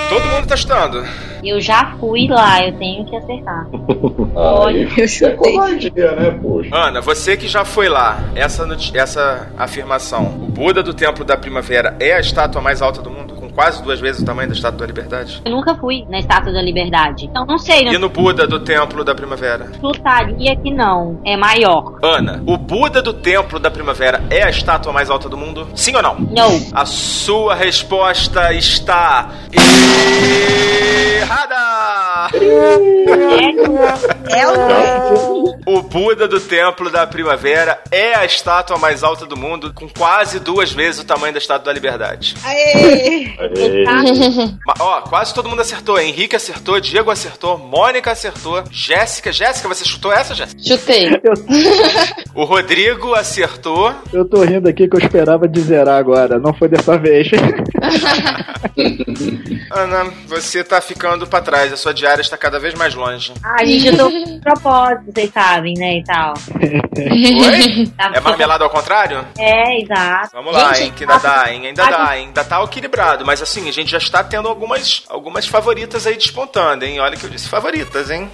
Todo mundo testando. Eu já fui lá, eu tenho que acertar. Aí eu é chutei. covardia, né, poxa? Ana, você que já foi lá, essa, essa afirmação: o Buda do Templo da Primavera é a estátua mais alta do mundo, quase duas vezes o tamanho da Estátua da Liberdade? Eu nunca fui na Estátua da Liberdade. Então não sei, E não no Buda do Templo da Primavera? chutaria que não. É maior. Ana, o Buda do Templo da Primavera é a estátua mais alta do mundo? Sim ou não? Não. A sua resposta está errada! É o. O Buda do Templo da Primavera é a estátua mais alta do mundo, com quase duas vezes o tamanho da Estátua da Liberdade. Aê! Ma- Ó, quase todo mundo acertou. Henrique acertou, Diego acertou, Mônica acertou, Jéssica. Jéssica, você chutou essa, Jéssica? Chutei. O Rodrigo acertou. Eu tô rindo aqui que eu esperava de zerar agora. Não foi dessa vez. Ana, você tá ficando pra trás. A sua diária está cada vez mais longe. Ah, gente, eu tô com propósito, vocês sabem, né, e tal. Oi? Tá É marmelada ao contrário? É, exato. Vamos lá, Gente, hein, que ainda dá, hein, ainda a dá, hein, ainda tá equilibrado, mas assim, a gente já está tendo algumas, algumas favoritas aí despontando, hein, olha que eu disse favoritas, hein.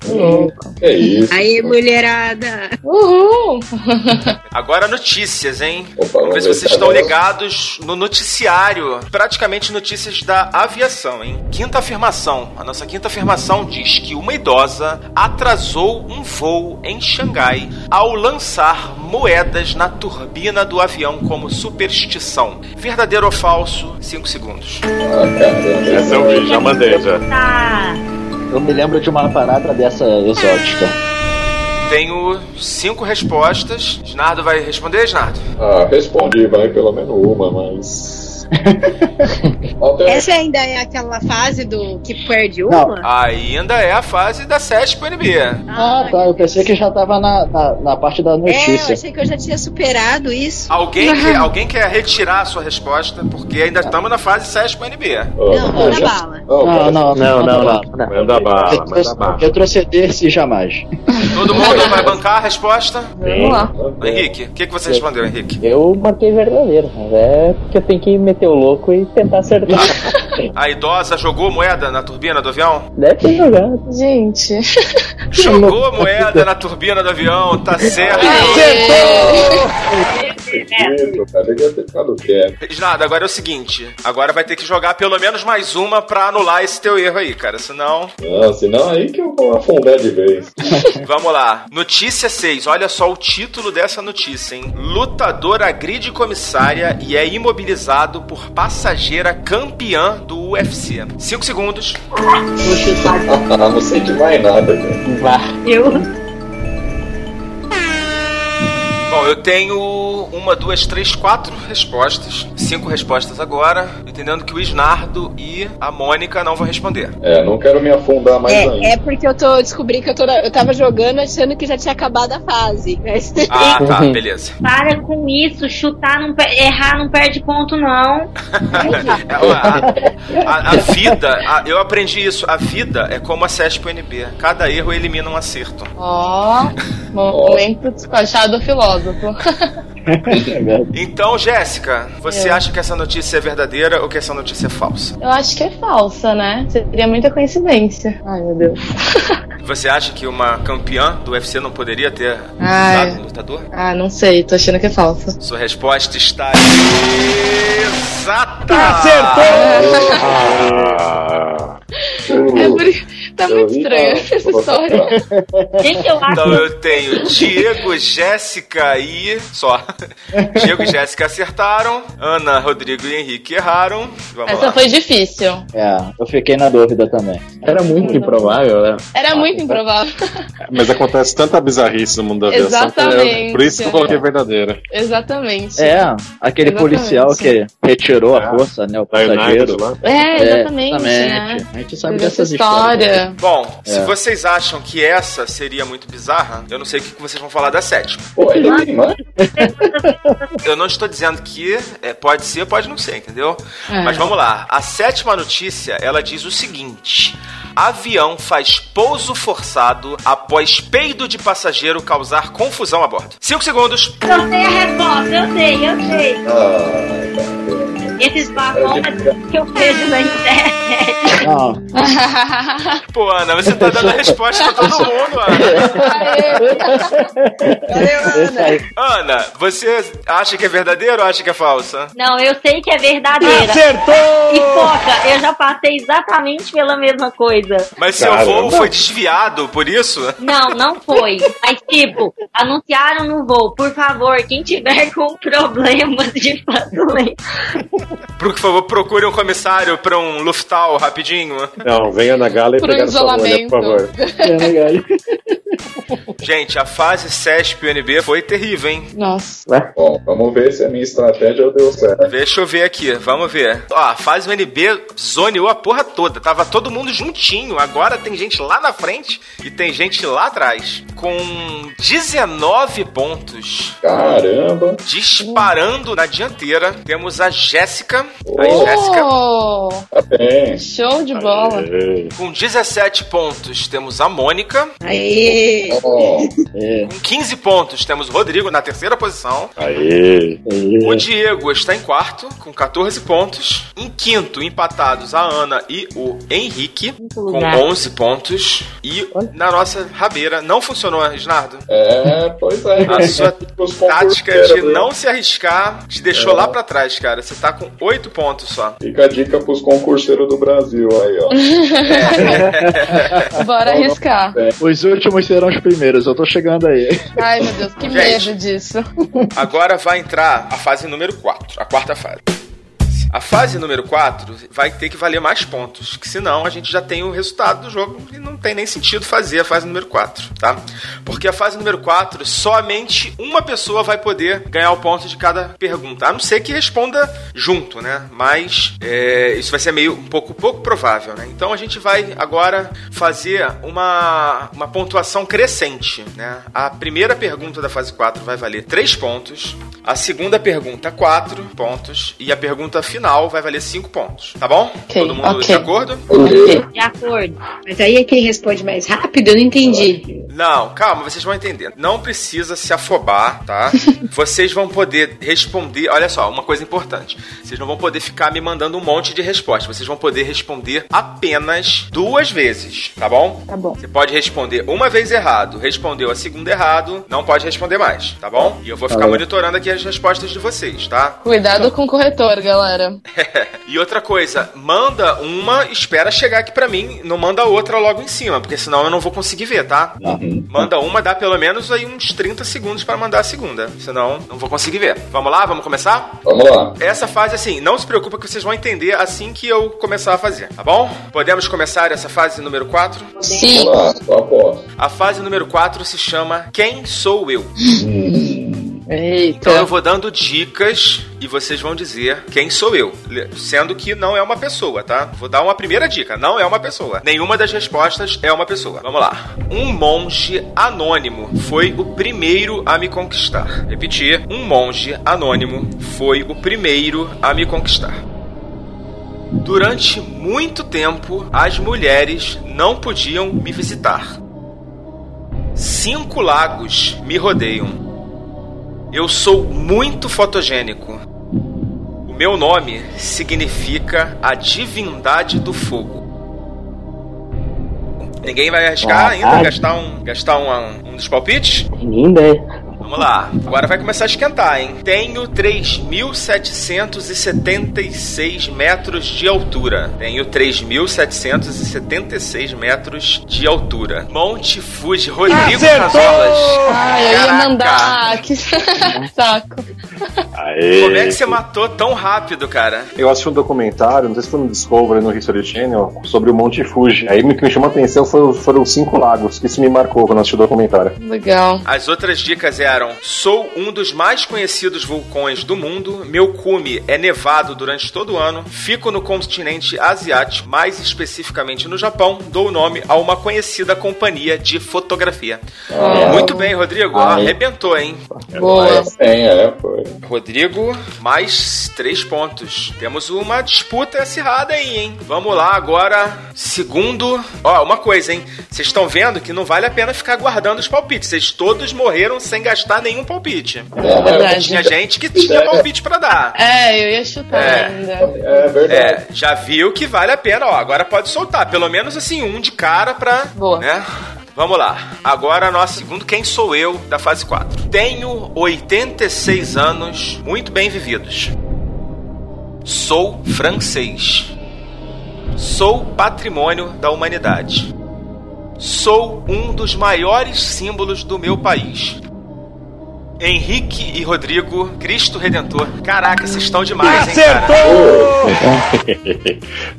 Que isso. Aí, mulherada. Uhul! Agora notícias, hein, Opa, vamos ver se vocês ver estão ligados no noticiário, praticamente notícias da aviação, hein. Quinta afirmação, a nossa quinta afirmação diz que uma idosa atrasou um voo em Xangai ao lançar moedas na turbina do avião como superstição. Verdadeiro ou falso? 5 segundos. Ah, caramba. Essa eu vi, já mandei já. Eu me lembro de uma parada dessa exótica. Tenho cinco respostas. Snardo vai responder, Snardo? Ah, respondi, vai pelo menos uma, mas. Essa ainda é aquela fase do que perde uma? Ainda é a fase da SESP UNB. Ah, tá. Eu pensei que já tava na, na, na parte da É, eu notícia. achei que eu já tinha superado isso. Alguém, quer, alguém quer retirar a sua resposta? Porque ainda estamos na fase SESP UNB. Não, Oh, manda já- bala. não, Não, não, não, não, não. não. Manda bala, manda bala. Retroceder-se jamais. Todo mundo vai bancar a resposta? Vamos lá. Henrique, o que, que você respondeu, Henrique? Eu marquei verdadeiro, mas é porque eu tenho que meter o louco e tentar acertar. A idosa jogou moeda na turbina do avião? Deve ter jogado. Gente. Jogou moeda na turbina do avião, tá certo. Isso, cara, devia ter ficado quieto. Snardo, agora é o seguinte: agora vai ter que jogar pelo menos mais uma pra anular esse teu erro aí, cara. Senão. Não, senão aí que eu vou afundar de vez. Vamos lá. Notícia 6. Olha só o título dessa notícia, hein? Lutador agride comissária e é imobilizado por passageira campeã do UFC. 5 segundos. Ah, não sente mais nada, cara. Vá. Eu. Bom, eu tenho uma, duas, três, quatro respostas. Cinco respostas agora. Entendendo que o Snardo e a Mônica não vão responder. É, não quero me afundar mais ainda. É, é porque eu tô descobri que eu, tô, na- eu tava jogando achando que já tinha acabado a fase. Mas Ah, tá, beleza. Para com isso, chutar, não per- errar não perde ponto, não. A, a- a vida, a- eu aprendi isso. A vida é como a CESP UNB. Cada erro elimina um acerto. Ó, momento despachado filósofo. Então, Jéssica, você Eu. acha que essa notícia é verdadeira ou que essa notícia é falsa? Eu acho que é falsa, né? Seria muita coincidência. Ai, meu Deus. Você acha que uma campeã do UFC não poderia ter Ai. usado um lutador? Ah, não sei, tô achando que é falsa. Sua resposta está exata! Ah, É por... Tá Eu muito vi, estranha tá, essa história. botar. Gente, eu acho Então eu tenho Diego, Jéssica e. Só. Diego e Jéssica acertaram. Ana, Rodrigo e Henrique erraram. Vamos Essa lá. foi difícil. É, eu fiquei na dúvida também. Era muito improvável, né? Era muito improvável. mas acontece tanta bizarrice no mundo da aviação. que eu- Exatamente. por isso que eu coloquei verdadeira. Exatamente. É, aquele Exatamente. policial que retirou a É. força, né? O passageiro. lá. É, exatamente, É, né? A gente sabe dessas histórias. história. Bom, se É. vocês acham que essa seria muito bizarra, eu não sei o que vocês vão falar da sétima. Pô, mais? Eu não estou dizendo que é, pode ser, pode não ser, entendeu? É. Mas vamos lá. A sétima notícia, ela diz o seguinte: Avião faz pouso forçado após peido de passageiro causar confusão a bordo. Cinco segundos. Eu sei a resposta, eu sei, eu sei. Ah. Esses bafões que eu vejo na internet. Não, Pô, Ana, você tá dando a resposta pra todo mundo, Ana. Ana, você acha que é verdadeiro ou acha que é falsa? Não, eu sei que é verdadeira. E foca, eu já passei exatamente pela mesma coisa. Mas seu Caramba. voo foi desviado por isso? Não, não foi. Mas, tipo, anunciaram no voo, por favor, quem tiver com problemas de flatulência. Por favor, procure um comissário pra um Luftal rapidinho. Não, venha na gala e Pro pegar sua isolamento. por favor. é legal. Gente, a fase CESP UNB foi terrível, hein? Nossa. Bom, vamos ver se a minha estratégia deu certo. Deixa eu ver aqui, vamos ver. Ó, a fase UNB zoneou a porra toda. Tava todo mundo juntinho. Agora tem gente lá na frente e tem gente lá atrás. Com 19 pontos. Caramba! Disparando na dianteira, temos a Jéssica. Aí, Jéssica. Oh, Tá bem. show de bola. Aê. Com 17 pontos, temos a Mônica. Aê! Ó, Com 15 pontos, temos o Rodrigo na terceira posição. Aê. O Diego está em quarto, com 14 pontos. Em quinto, empatados a Ana e o Henrique, com lugar. 11 pontos. E na nossa rabeira, não funcionou, Reginaldo. é, pois é. A sua tática concurseiros, de viu? não se arriscar te deixou É. lá pra trás, cara. Você tá com 8 pontos só. Fica a dica pros concurseiros do Brasil aí, ó. Bora arriscar. Os últimos serão os primeiros, eu tô chegando aí. Ai, meu Deus, que Gente. medo disso. Agora vai entrar a fase número 4, a quarta fase. A fase número 4 vai ter que valer mais pontos, que senão a gente já tem o resultado do jogo e não tem nem sentido fazer a fase número 4, tá? Porque a fase número 4, somente uma pessoa vai poder ganhar o ponto de cada pergunta, a não ser que responda junto, né? Mas é, isso vai ser meio um pouco, pouco provável, né? Então a gente vai agora fazer uma, uma pontuação crescente, né? A primeira pergunta da fase 4 vai valer 3 pontos, a segunda pergunta 4 pontos e a pergunta final vai valer 5 pontos, tá bom? Ok, Todo mundo ok. de acordo? De acordo. Mas aí é quem responde mais rápido? Eu não entendi. Não, calma, vocês vão entender. Não precisa se afobar, tá? vocês vão poder responder. Olha só, uma coisa importante. Vocês não vão poder ficar me mandando um monte de respostas. Vocês vão poder responder apenas duas vezes, tá bom? Tá bom. Você pode responder uma vez errado, respondeu a segunda errado, não pode responder mais, tá bom? E eu vou ficar Tá monitorando aqui as respostas de vocês, tá? Cuidado com o corretor, galera. e outra coisa, manda uma, espera chegar aqui pra mim, não manda outra logo em cima, porque senão eu não vou conseguir ver, tá? Manda uma, dá pelo menos aí uns 30 segundos pra mandar a segunda, senão não vou conseguir ver. Vamos lá, vamos começar? Vamos lá. Essa fase, assim, não se preocupa que vocês vão entender assim que eu começar a fazer, tá bom? Podemos começar essa fase número 4? Sim. A fase número 4 se chama Quem Sou Eu? Eita. Então eu vou dando dicas e vocês vão dizer quem sou eu. Sendo que não é uma pessoa, tá? Vou dar uma primeira dica: não é uma pessoa. Nenhuma das respostas é uma pessoa. Vamos lá. Um monge anônimo foi o primeiro a me conquistar. Repetir: um monge anônimo foi o primeiro a me conquistar. Durante muito tempo, as mulheres não podiam me visitar. Cinco lagos me rodeiam. Eu sou muito fotogênico. Meu nome significa a divindade do fogo. Ninguém vai arriscar ainda Caralho. gastar um, gastar um, um dos palpites? Ninguém. Vamos lá. Agora vai começar a esquentar, hein? Tenho 3.776 metros de altura. Tenho 3.776 metros de altura. Monte Fuji, Rodrigo Casolas. Ai, eu ia mandar. Que saco. Aê. Como é que você matou tão rápido, cara? Eu assisti um documentário, não sei se foi no Discovery, no History Channel, sobre o Monte Fuji. Aí o que me chamou a atenção foi, foram os cinco lagos, que isso me marcou quando eu assisti o documentário. Legal. As outras dicas eram: sou um dos mais conhecidos vulcões do mundo, meu cume é nevado durante todo o ano, fico no continente asiático, mais especificamente no Japão, dou o nome a uma conhecida companhia de fotografia. Muito bem, Rodrigo. Ai. Arrebentou, hein? Boa. Tem, é, foi. Rodrigo, mais três pontos. Temos uma disputa acirrada aí, hein? Vamos lá agora. Segundo. Ó, uma coisa, hein? Vocês estão vendo que não vale a pena ficar guardando os palpites. Vocês todos morreram sem gastar nenhum palpite. verdade. Tinha gente que tinha palpite pra dar. É, eu ia chutar É. ainda. É verdade. É, já viu que vale a pena, ó. Agora pode soltar. Pelo menos assim, um de cara pra. Boa. Né? Vamos lá. Agora, nosso segundo Quem Sou Eu da fase 4. Tenho 86 anos, muito bem vividos. Sou francês. Sou patrimônio da humanidade. Sou um dos maiores símbolos do meu país. Henrique e Rodrigo, Cristo Redentor. Caraca, vocês estão demais, hein, cara?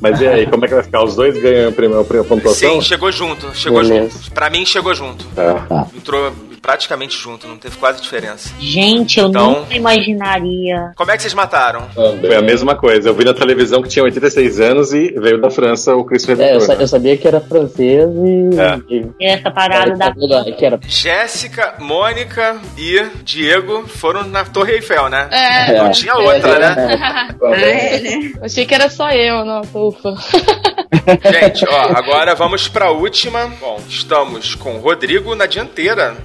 Mas e aí, como é que vai ficar? Os dois ganham a primeira, a primeira pontuação? Sim, chegou junto, chegou Beleza. junto. Pra mim, chegou junto. Tá. Entrou praticamente junto, não teve quase diferença. Gente, eu Então- nunca imaginaria. Como é que vocês mataram? Também. Foi a mesma coisa. Eu vi na televisão que tinha 86 anos e veio da França o Cristo É, eu, sa- eu sabia que era francês e. É. e- Essa parada da. que era Jéssica, Mônica e Diego foram na Torre Eiffel, né? É, Não tinha outra, né? Também. achei que era só eu, nossa, ufa. Gente, ó, agora vamos pra última. Bom, estamos com o Rodrigo na dianteira.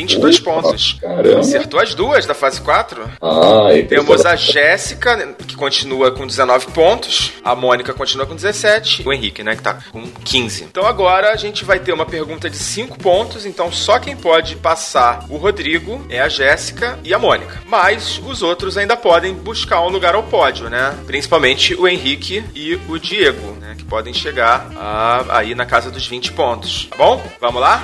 22 Opa, pontos. Caramba. Acertou as duas da fase 4. Ah, e Temos a Jéssica, que continua com 19 pontos. A Mônica continua com 17. O Henrique, né, que tá com 15. Então agora a gente vai ter uma pergunta de 5 pontos. Então só quem pode passar o Rodrigo é a Jéssica e a Mônica. Mas os outros ainda podem buscar um lugar ao pódio, né? Principalmente o Henrique e o Diego, né? Que podem chegar a- aí na casa dos 20 pontos. Tá bom? Vamos lá?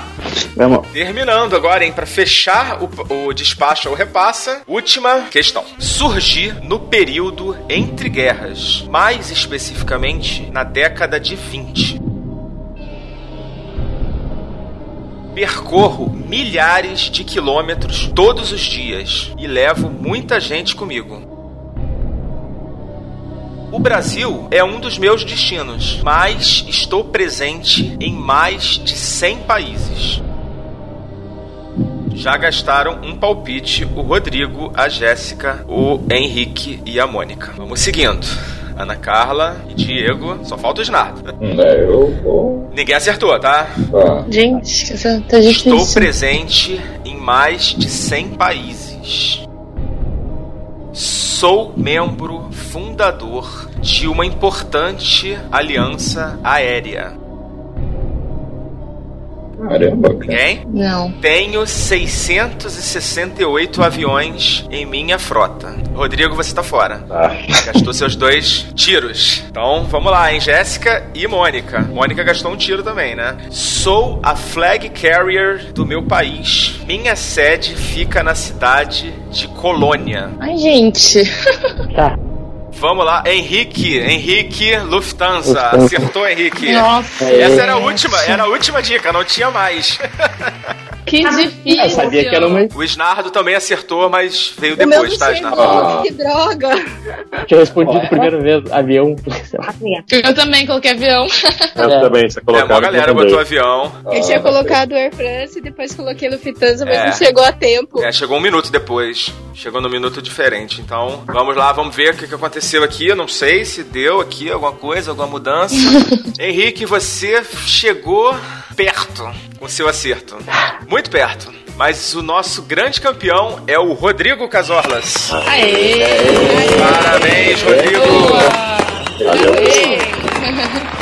Vamos. Terminando agora, hein, para fechar o, o despacho ou repassa, última questão. Surgi no período entre guerras, mais especificamente na década de 20. Percorro milhares de quilômetros todos os dias e levo muita gente comigo. O Brasil é um dos meus destinos, mas estou presente em mais de 100 países. Já gastaram um palpite o Rodrigo, a Jéssica, o Henrique e a Mônica. Vamos seguindo. Ana Carla e Diego. Só falta o Snardo. É, eu vou. Ninguém acertou, tá? Tá. Gente, tá Estou difícil. presente em mais de 100 países. Sou membro fundador de uma importante aliança aérea. Caramba, cara. Ninguém? Não. Tenho 668 aviões em minha frota. Rodrigo, você tá fora. Tá. Gastou seus dois tiros. Então, vamos lá, hein? Jéssica e Mônica. Mônica gastou um tiro também, né? Sou a flag carrier do meu país. Minha sede fica na cidade de Colônia. Ai, gente. Tá. Vamos lá, Henrique. Henrique Lufthansa. Acertou, Henrique. Nossa. Essa era a última, era a última dica, não tinha mais. Que difícil. Eu sabia que era uma. O Snardo também acertou, mas veio O meu depois, tá, Snardo? Ah. Que droga! Tinha respondido a primeira vez, avião. Eu também coloquei avião. Eu É. também, você É, colocou. uma galera botou avião. Eu tinha Ah, colocado Air France e depois coloquei Lufthansa, mas É. não chegou a tempo. É, chegou um minuto depois. Chegou num minuto diferente. Então, vamos lá, vamos ver o que que aconteceu aqui. Eu não sei se deu aqui alguma coisa, alguma mudança. Henrique, você chegou perto com seu acerto. Muito perto. Mas o nosso grande campeão é o Rodrigo Casorlas. Aê! Parabéns, Rodrigo!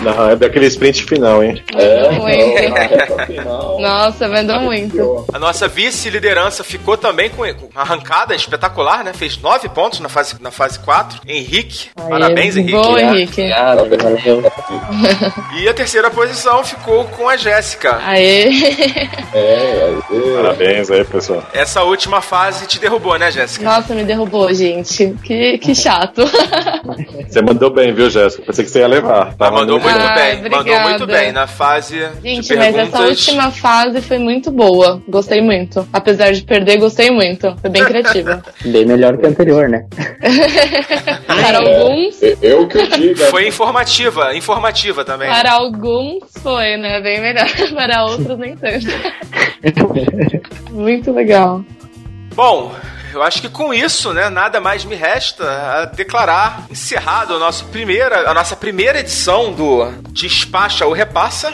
Não, é daquele sprint final, hein? É, Muito. não, na reta final. Nossa, mandou muito. A nossa vice-liderança ficou também com uma arrancada espetacular, né? Fez nove pontos na fase, na fase 4. Henrique. Aê, Parabéns, Henrique. Boa, Henrique. Obrigado, valeu. E a terceira posição ficou com a Jéssica. Aê! É, aí. Parabéns aí, pessoal. Essa última fase te derrubou, né, Jéssica? Nossa, me derrubou, gente. Que, que chato. Você mandou bem, viu, Jéssica? Pensei que você ia levar. Tá Ah, mandou muito Ah, bem, mandou muito bem na fase Gente, de mas perguntas. essa última fase foi muito boa. Gostei muito. Apesar de perder, gostei muito. Foi bem criativa. Bem melhor que a anterior, né? Para alguns, É, eu que eu diga. Foi informativa, informativa também. para alguns foi, né? Bem melhor. Para outros, nem tanto. Muito legal. Bom, eu acho que com isso, né, nada mais me resta a declarar encerrado a nossa primeira, a nossa primeira edição do Despacha ou Repassa.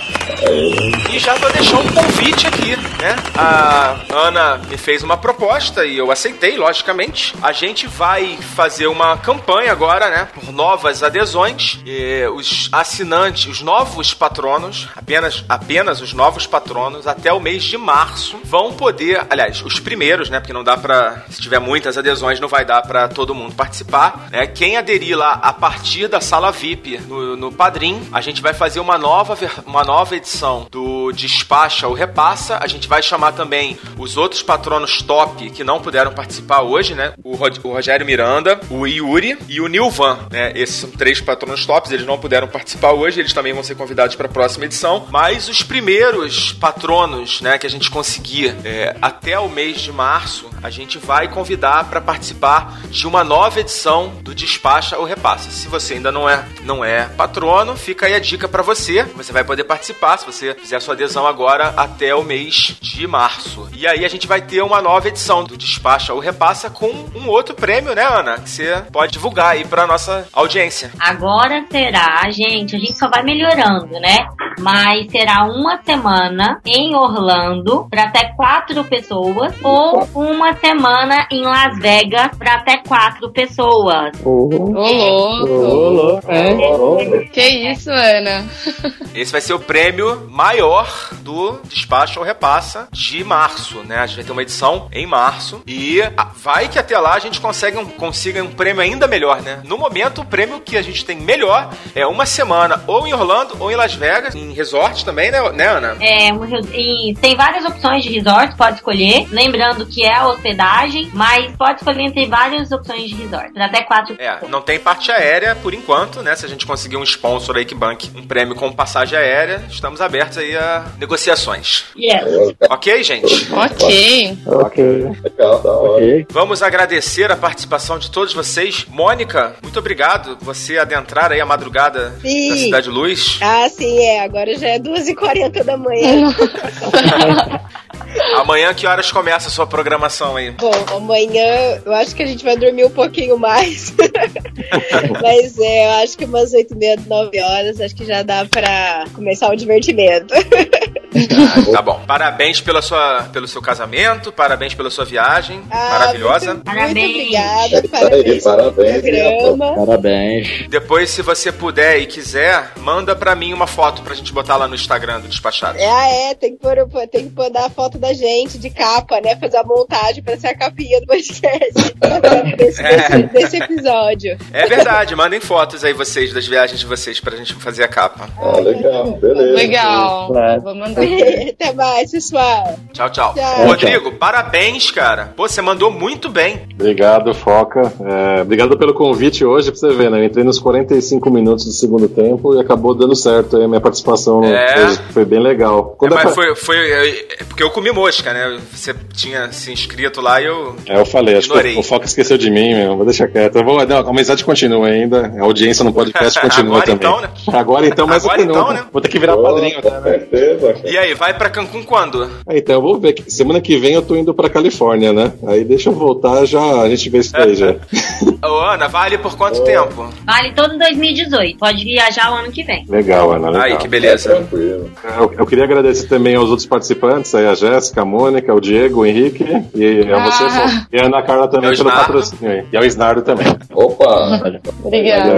E já vou deixar um convite aqui, né? A Ana me fez uma proposta e eu aceitei, logicamente. A gente vai fazer uma campanha agora, né, por novas adesões. E os assinantes, os novos patronos, apenas apenas os novos patronos até o mês de março vão poder, aliás, os primeiros, né, porque não dá para se tiver muitas adesões não vai dar para todo mundo participar, né? Quem aderir lá a partir da sala VIP no, no Padrim, a gente vai fazer uma nova uma nova edição do Despacha ou Repassa. A gente vai chamar também os outros patronos top que não puderam participar hoje, né? O, o Rogério Miranda, o Yuri e o Nilvan, né? Esses são três patronos tops, eles não puderam participar hoje, eles também vão ser convidados para a próxima edição. Mas os primeiros patronos, né, que a gente conseguir é, até o mês de março, a gente vai convidar para participar de uma nova edição do Despacha ou Repassa. Se você ainda não é, não é patrono, fica aí a dica para você. Você vai poder participar se você fizer sua adesão agora até o mês de março. E aí a gente vai ter uma nova edição do Despacha ou Repassa com um outro prêmio, né, Ana? Que você pode divulgar aí para nossa audiência. Agora será, gente, a gente só vai melhorando, né? Mas será uma semana em Orlando para até quatro pessoas ou uma semana em Las Vegas para até quatro pessoas. Ô, louco. É. Que isso, Ana? Esse vai ser o prêmio maior do Despacho ou Repassa de março, né? A gente vai ter uma edição em março e ah, vai que até lá a gente consegue um, consiga um prêmio ainda melhor, né? No momento, o prêmio que a gente tem melhor é uma semana ou em Orlando ou em Las Vegas, em resort também, né, né Ana? É, um tem várias opções de resort, pode escolher. Lembrando que é a hospedagem, mas pode escolher entre várias opções de resort. Até quatro É, não tem parte aérea por enquanto, né? Se a gente conseguir um sponsor aí que banque um prêmio com passagem aérea, estamos abertos aí a negociações. Yes. Ok, gente? Ok. Ok. Legal, da hora. Ok. Vamos agradecer a participação de todos vocês. Mônica, muito obrigado por você adentrar aí a madrugada Sim. da Cidade Luz. Ah, sim, é. Agora já é 2h40 da manhã. Amanhã, que horas começa a sua programação aí? Bom, amanhã eu acho que a gente vai dormir um pouquinho mais. Mas é, eu acho que umas 8 e meia, 9 horas, acho que já dá pra começar o divertimento. Tá bom. Parabéns pela sua, pelo seu casamento, parabéns pela sua viagem Ah, maravilhosa. Muito, Parabéns. muito obrigada. É Parabéns, parabéns, pelo programa. Parabéns. Depois, se você puder e quiser, manda pra mim uma foto pra gente botar lá no Instagram do Despachado. Ah, é, tem que, pôr, tem que mandar a foto da gente de capa, né? Fazer a montagem pra ser a capinha do podcast desse, desse, desse episódio. É verdade, mandem fotos aí vocês das viagens de vocês pra gente fazer a capa. Ah, legal, beleza. Legal. Vou mandar. Até mais, pessoal. Tchau, tchau. Tchau. Rodrigo, parabéns, cara. Pô, você mandou muito bem. Obrigado, Foca. É, obrigado pelo convite hoje, pra você ver, né? Eu entrei nos 45 minutos do segundo tempo e acabou dando certo aí a minha participação. É. Foi, foi bem legal. É, mas foi, foi é, porque eu comi mosca, né? Você tinha se inscrito lá e eu. É, eu falei, acho que o Foca esqueceu de mim, meu. Vou deixar quieto. Eu vou, não, a amizade continua ainda. A audiência no podcast continua Agora também. então, né? Agora então, mais Agora então, né? Vou ter que virar Pô, padrinho, né? Com certeza. E aí, vai pra Cancún quando? Ah, Então, eu vou ver. que Semana que vem eu tô indo pra Califórnia, né? Aí deixa eu voltar já, a gente vê isso daí já. Ô, Ana, vale por quanto tempo? Vale todo 2018. Pode viajar o ano que vem. Legal, Ana. Legal. Aí, que beleza. Tranquilo. Eu, eu queria agradecer também aos outros participantes, aí a Jéssica, a Mônica, o Diego, o Henrique e a você, Ah. Fo- e a Ana Carla também pelo patrocínio aí. E ao Snardo também. Opa! Obrigada.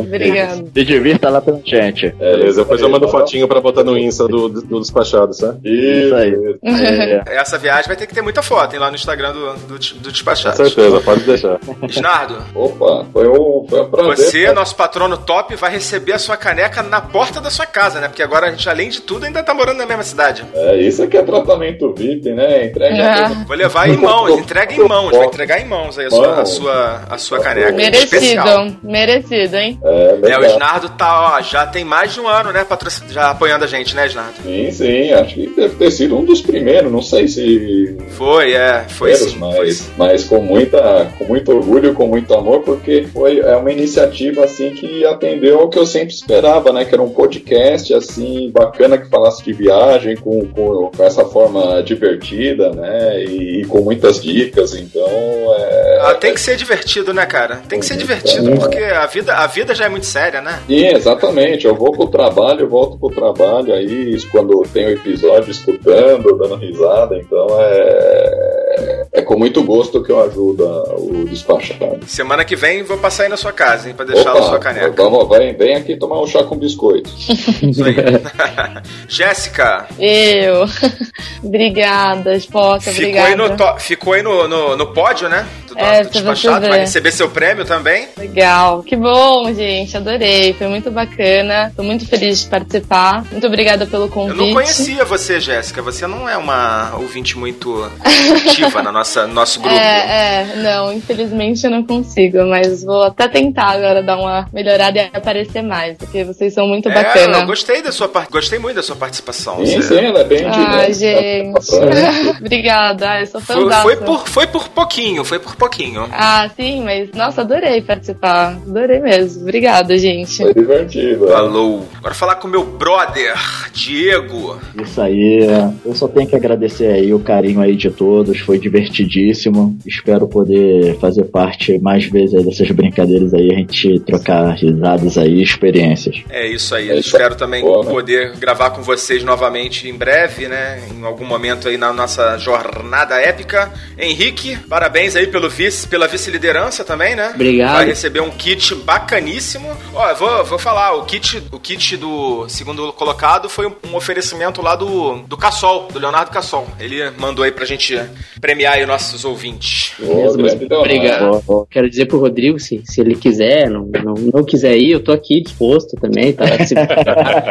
Obrigada. Se divirta lá pela gente. É, Beleza, depois eu mando fotinho pra botar no Insta do, do, do despachado, sabe? Isso aí. isso. É, Essa viagem vai ter que ter muita foto, hein, lá no Instagram do, do, do Com Despachado. certeza, pode deixar. Snardo, Opa, foi um, foi um prazer. você, nosso patrono top, vai receber a sua caneca na porta da sua casa, né? Porque agora a gente, além de tudo, ainda tá morando na mesma cidade. É, isso aqui é tratamento VIP, né? Entrega Ah. Vou levar em mãos, entrega em mãos, vai entregar em mãos aí a sua, a sua, a sua caneca. Especial. Merecido. Merecido, hein? É, É, o. Snardo tá, ó, já tem mais de um ano, né, patrocin... já apoiando a gente, né, Snardo? Sim, sim, acho que deve ter sido um dos primeiros, não sei se. Foi, é, foi primeiros, sim. mas, Foi sim. mas com, muita, com muito orgulho, com muito amor, porque foi é uma iniciativa assim que atendeu ao que eu sempre esperava, né? Que era um podcast assim bacana que falasse de viagem com, com, com essa forma divertida, né? E, e com muitas dicas, então é. Ah, tem que ser divertido, né, cara? Tem que ser divertido, porque a vida, a vida já é muito séria, né? Sim, exatamente. Eu vou pro trabalho, volto pro trabalho aí, quando tem o episódio, escutando, dando risada. Então é, é com muito gosto que eu ajudo a- o despachado. Semana que vem vou passar aí na sua casa, hein, pra deixar na sua caneca. Vamos, vem, vem aqui tomar um chá com biscoito. Isso aí. Jéssica, Eu. obrigada, Spock, ficou obrigada. aí, no, to- ficou aí no, no, no pódio, né? É, despachado, vai receber seu prêmio também. Legal, que bom, gente, adorei, foi muito bacana, tô muito feliz de participar. Muito obrigada pelo Eu convite. não conhecia você, Jéssica. Você não é uma ouvinte muito ativa na nossa no nosso grupo. É, é, não, infelizmente eu não consigo, mas vou até tentar agora dar uma melhorada e aparecer mais, porque vocês são muito É, bacana. eu gostei da sua gostei muito da sua participação. Sim, Você- sim, ela é bem Ai, dinâmica. gente. Obrigada, eu sou Foi, fãzaça. foi por, foi por pouquinho, foi por pouquinho. Ah, sim, mas nossa, adorei participar. Adorei mesmo. Obrigada, gente. Foi divertido. Falou. Agora falar com o meu brother, Diego. Isso aí, eu só tenho que agradecer aí o carinho aí de todos, foi divertidíssimo. Espero poder fazer parte mais vezes aí dessas brincadeiras aí, a gente trocar risadas aí, experiências. É isso aí. É isso espero também Boa, né? poder gravar com vocês novamente em breve, né? Em algum momento aí na nossa jornada épica. Henrique, parabéns aí pelo vice, pela vice-liderança também, né? Obrigado. Vai receber um kit bacaníssimo. Ó, eu vou, vou falar, o kit, o kit do segundo colocado foi um, oferecimento lá do, do Cassol, do Leonardo Cassol. Ele mandou aí pra gente premiar aí nossos ouvintes. Mesmo. Obrigado. Quero dizer pro Rodrigo, se, se ele quiser, não, não, não quiser ir, eu tô aqui disposto também, tá? Se-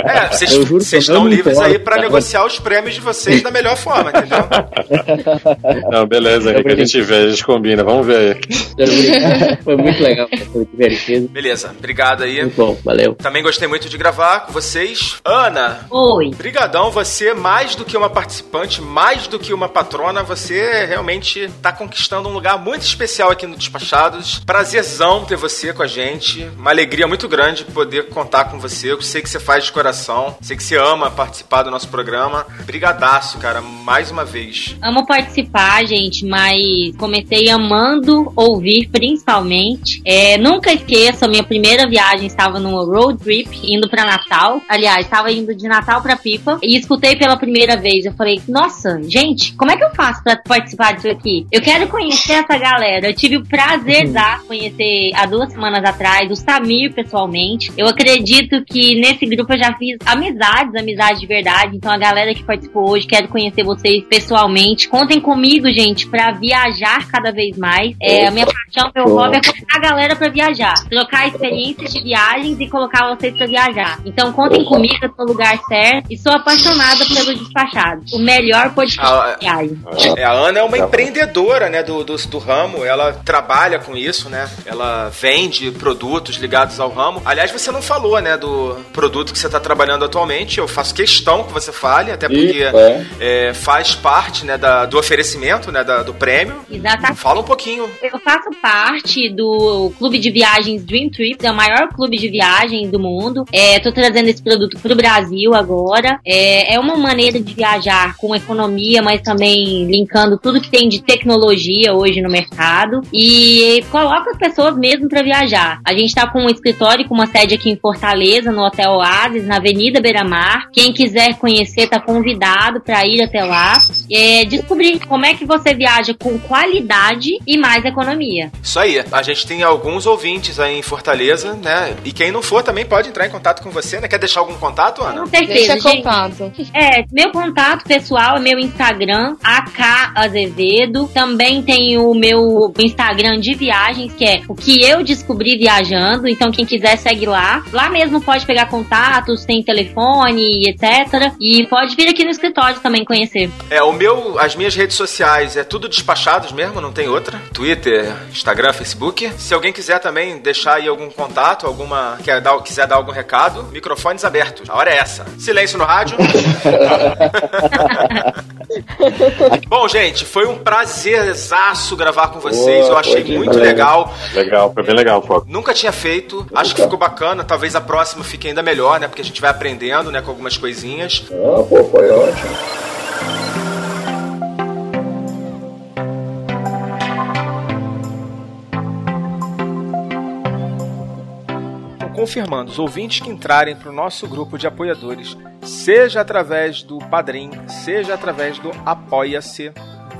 É, vocês que estão livres aí pra tá? negociar os prêmios de vocês da melhor forma, entendeu? Não, beleza, Henrique, a gente vê, a gente combina, vamos ver aí. Foi muito legal, foi divertido. Beleza, obrigado aí. Muito bom, valeu. Também gostei muito de gravar com vocês. Ana, Oi. brigadão, você mais do que uma participante, mais do que uma patrona, você realmente tá conquistando um lugar muito especial aqui no Despachados. Prazerzão ter você com a gente. Uma alegria muito grande poder contar com você. Eu sei que você faz de coração, sei que você ama participar do nosso programa. Brigadaço, cara, mais uma vez. Amo participar, gente, mas comecei amando ouvir principalmente. É, nunca esqueço, a minha primeira viagem estava numa road trip, indo pra Natal. Aliás, estava indo de Natal pra Pipa. E escutei pela primeira vez. Eu falei, nossa, gente, como é que eu faço pra participar disso aqui? Eu quero conhecer essa galera. Eu tive o prazer de conhecer há duas semanas atrás o Samir pessoalmente. Eu acredito que nesse grupo eu já fiz amizades, amizades de verdade. Então a galera que participou hoje, quero conhecer vocês pessoalmente. Contem comigo, gente, pra viajar cada vez mais. É, a minha paixão, meu hobby é colocar a galera pra viajar. Trocar experiências de viagens e colocar vocês pra viajar. Então contem comigo, eu tô no lugar certo. E sou apaixonada pelo Despachado. O melhor podcast Ah, de viagem. É, a Ana é uma Tá empreendedora, né, do, do, do ramo. Ela trabalha com isso, né? Ela vende produtos ligados ao ramo. Aliás, você não falou, né, do produto que você está trabalhando atualmente. Eu faço questão que você fale, até porque é. é, faz parte, né, da, do oferecimento, né, da- do prêmio. Exatamente. Fala um pouquinho. Eu faço parte do clube de viagens Dream Trips, é o maior clube de viagens do mundo. É, tô trazendo esse produto pro Brasil agora. É, é uma maneira de viajar com economia, mas também linkando tudo que tem de tecnologia hoje no mercado. E coloca as pessoas mesmo para viajar. A gente tá com um escritório com uma sede aqui em Fortaleza, no Hotel Oasis, na Avenida Beira Mar. Quem quiser conhecer tá convidado para ir até lá. É, descobrir como é que você viaja com qualidade e mais economia. Isso aí. A gente tem alguns ouvintes aí em Fortaleza, né? E quem não for também pode entrar em contato com você, né? Quer deixar algum contato, Ana? Com certeza, Deixa gente. contato. É, meu contato pessoal é meu Instagram, AK Azevedo. Também tem o meu Instagram de viagens, que é o que eu descobri viajando. Então, quem quiser, segue lá. Lá mesmo pode pegar contatos, tem telefone, etc. E pode vir aqui no escritório também conhecer. É, o meu, as minhas redes sociais é tudo despachados mesmo, não tem outra. Twitter, Instagram, Facebook. Se alguém quiser também deixar aí algum contato, alguma quer dar, quiser dar algum recado, microfones abertos. A hora é essa. Silêncio no rádio. Bom, gente, foi um prazerzaço gravar com vocês. Boa, Eu achei foi muito legal. Legal, foi bem legal, pô. Nunca tinha feito, acho que ficou bacana. Talvez a próxima fique ainda melhor, né? Porque a gente vai aprendendo, né? Com algumas coisinhas. Ah, pô, foi ótimo. Confirmando, os ouvintes que entrarem para o nosso grupo de apoiadores, seja através do Padrim, seja através do Apoia-se,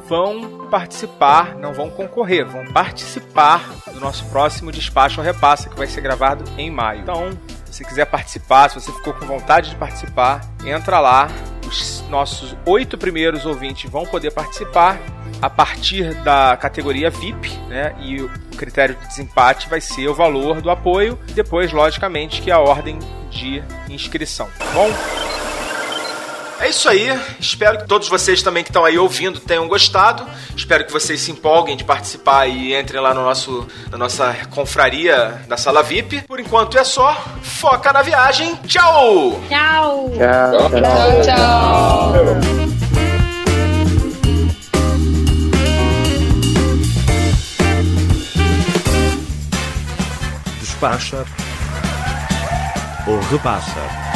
vão participar, não vão concorrer, vão participar do nosso próximo Despacho ou Repassa, que vai ser gravado em maio. Então, se quiser participar, se você ficou com vontade de participar, entra lá. Os nossos oito primeiros ouvintes vão poder participar a partir da categoria VIP, né? E o critério de desempate vai ser o valor do apoio, depois, logicamente, que é a ordem de inscrição, tá bom? É isso aí. Espero que todos vocês também que estão aí ouvindo tenham gostado. Espero que vocês se empolguem de participar e entrem lá no nosso, na nossa confraria da sala VIP. Por enquanto é só. Foca na viagem. Tchau! Tchau! Tchau, tchau. Despacha ou repassa.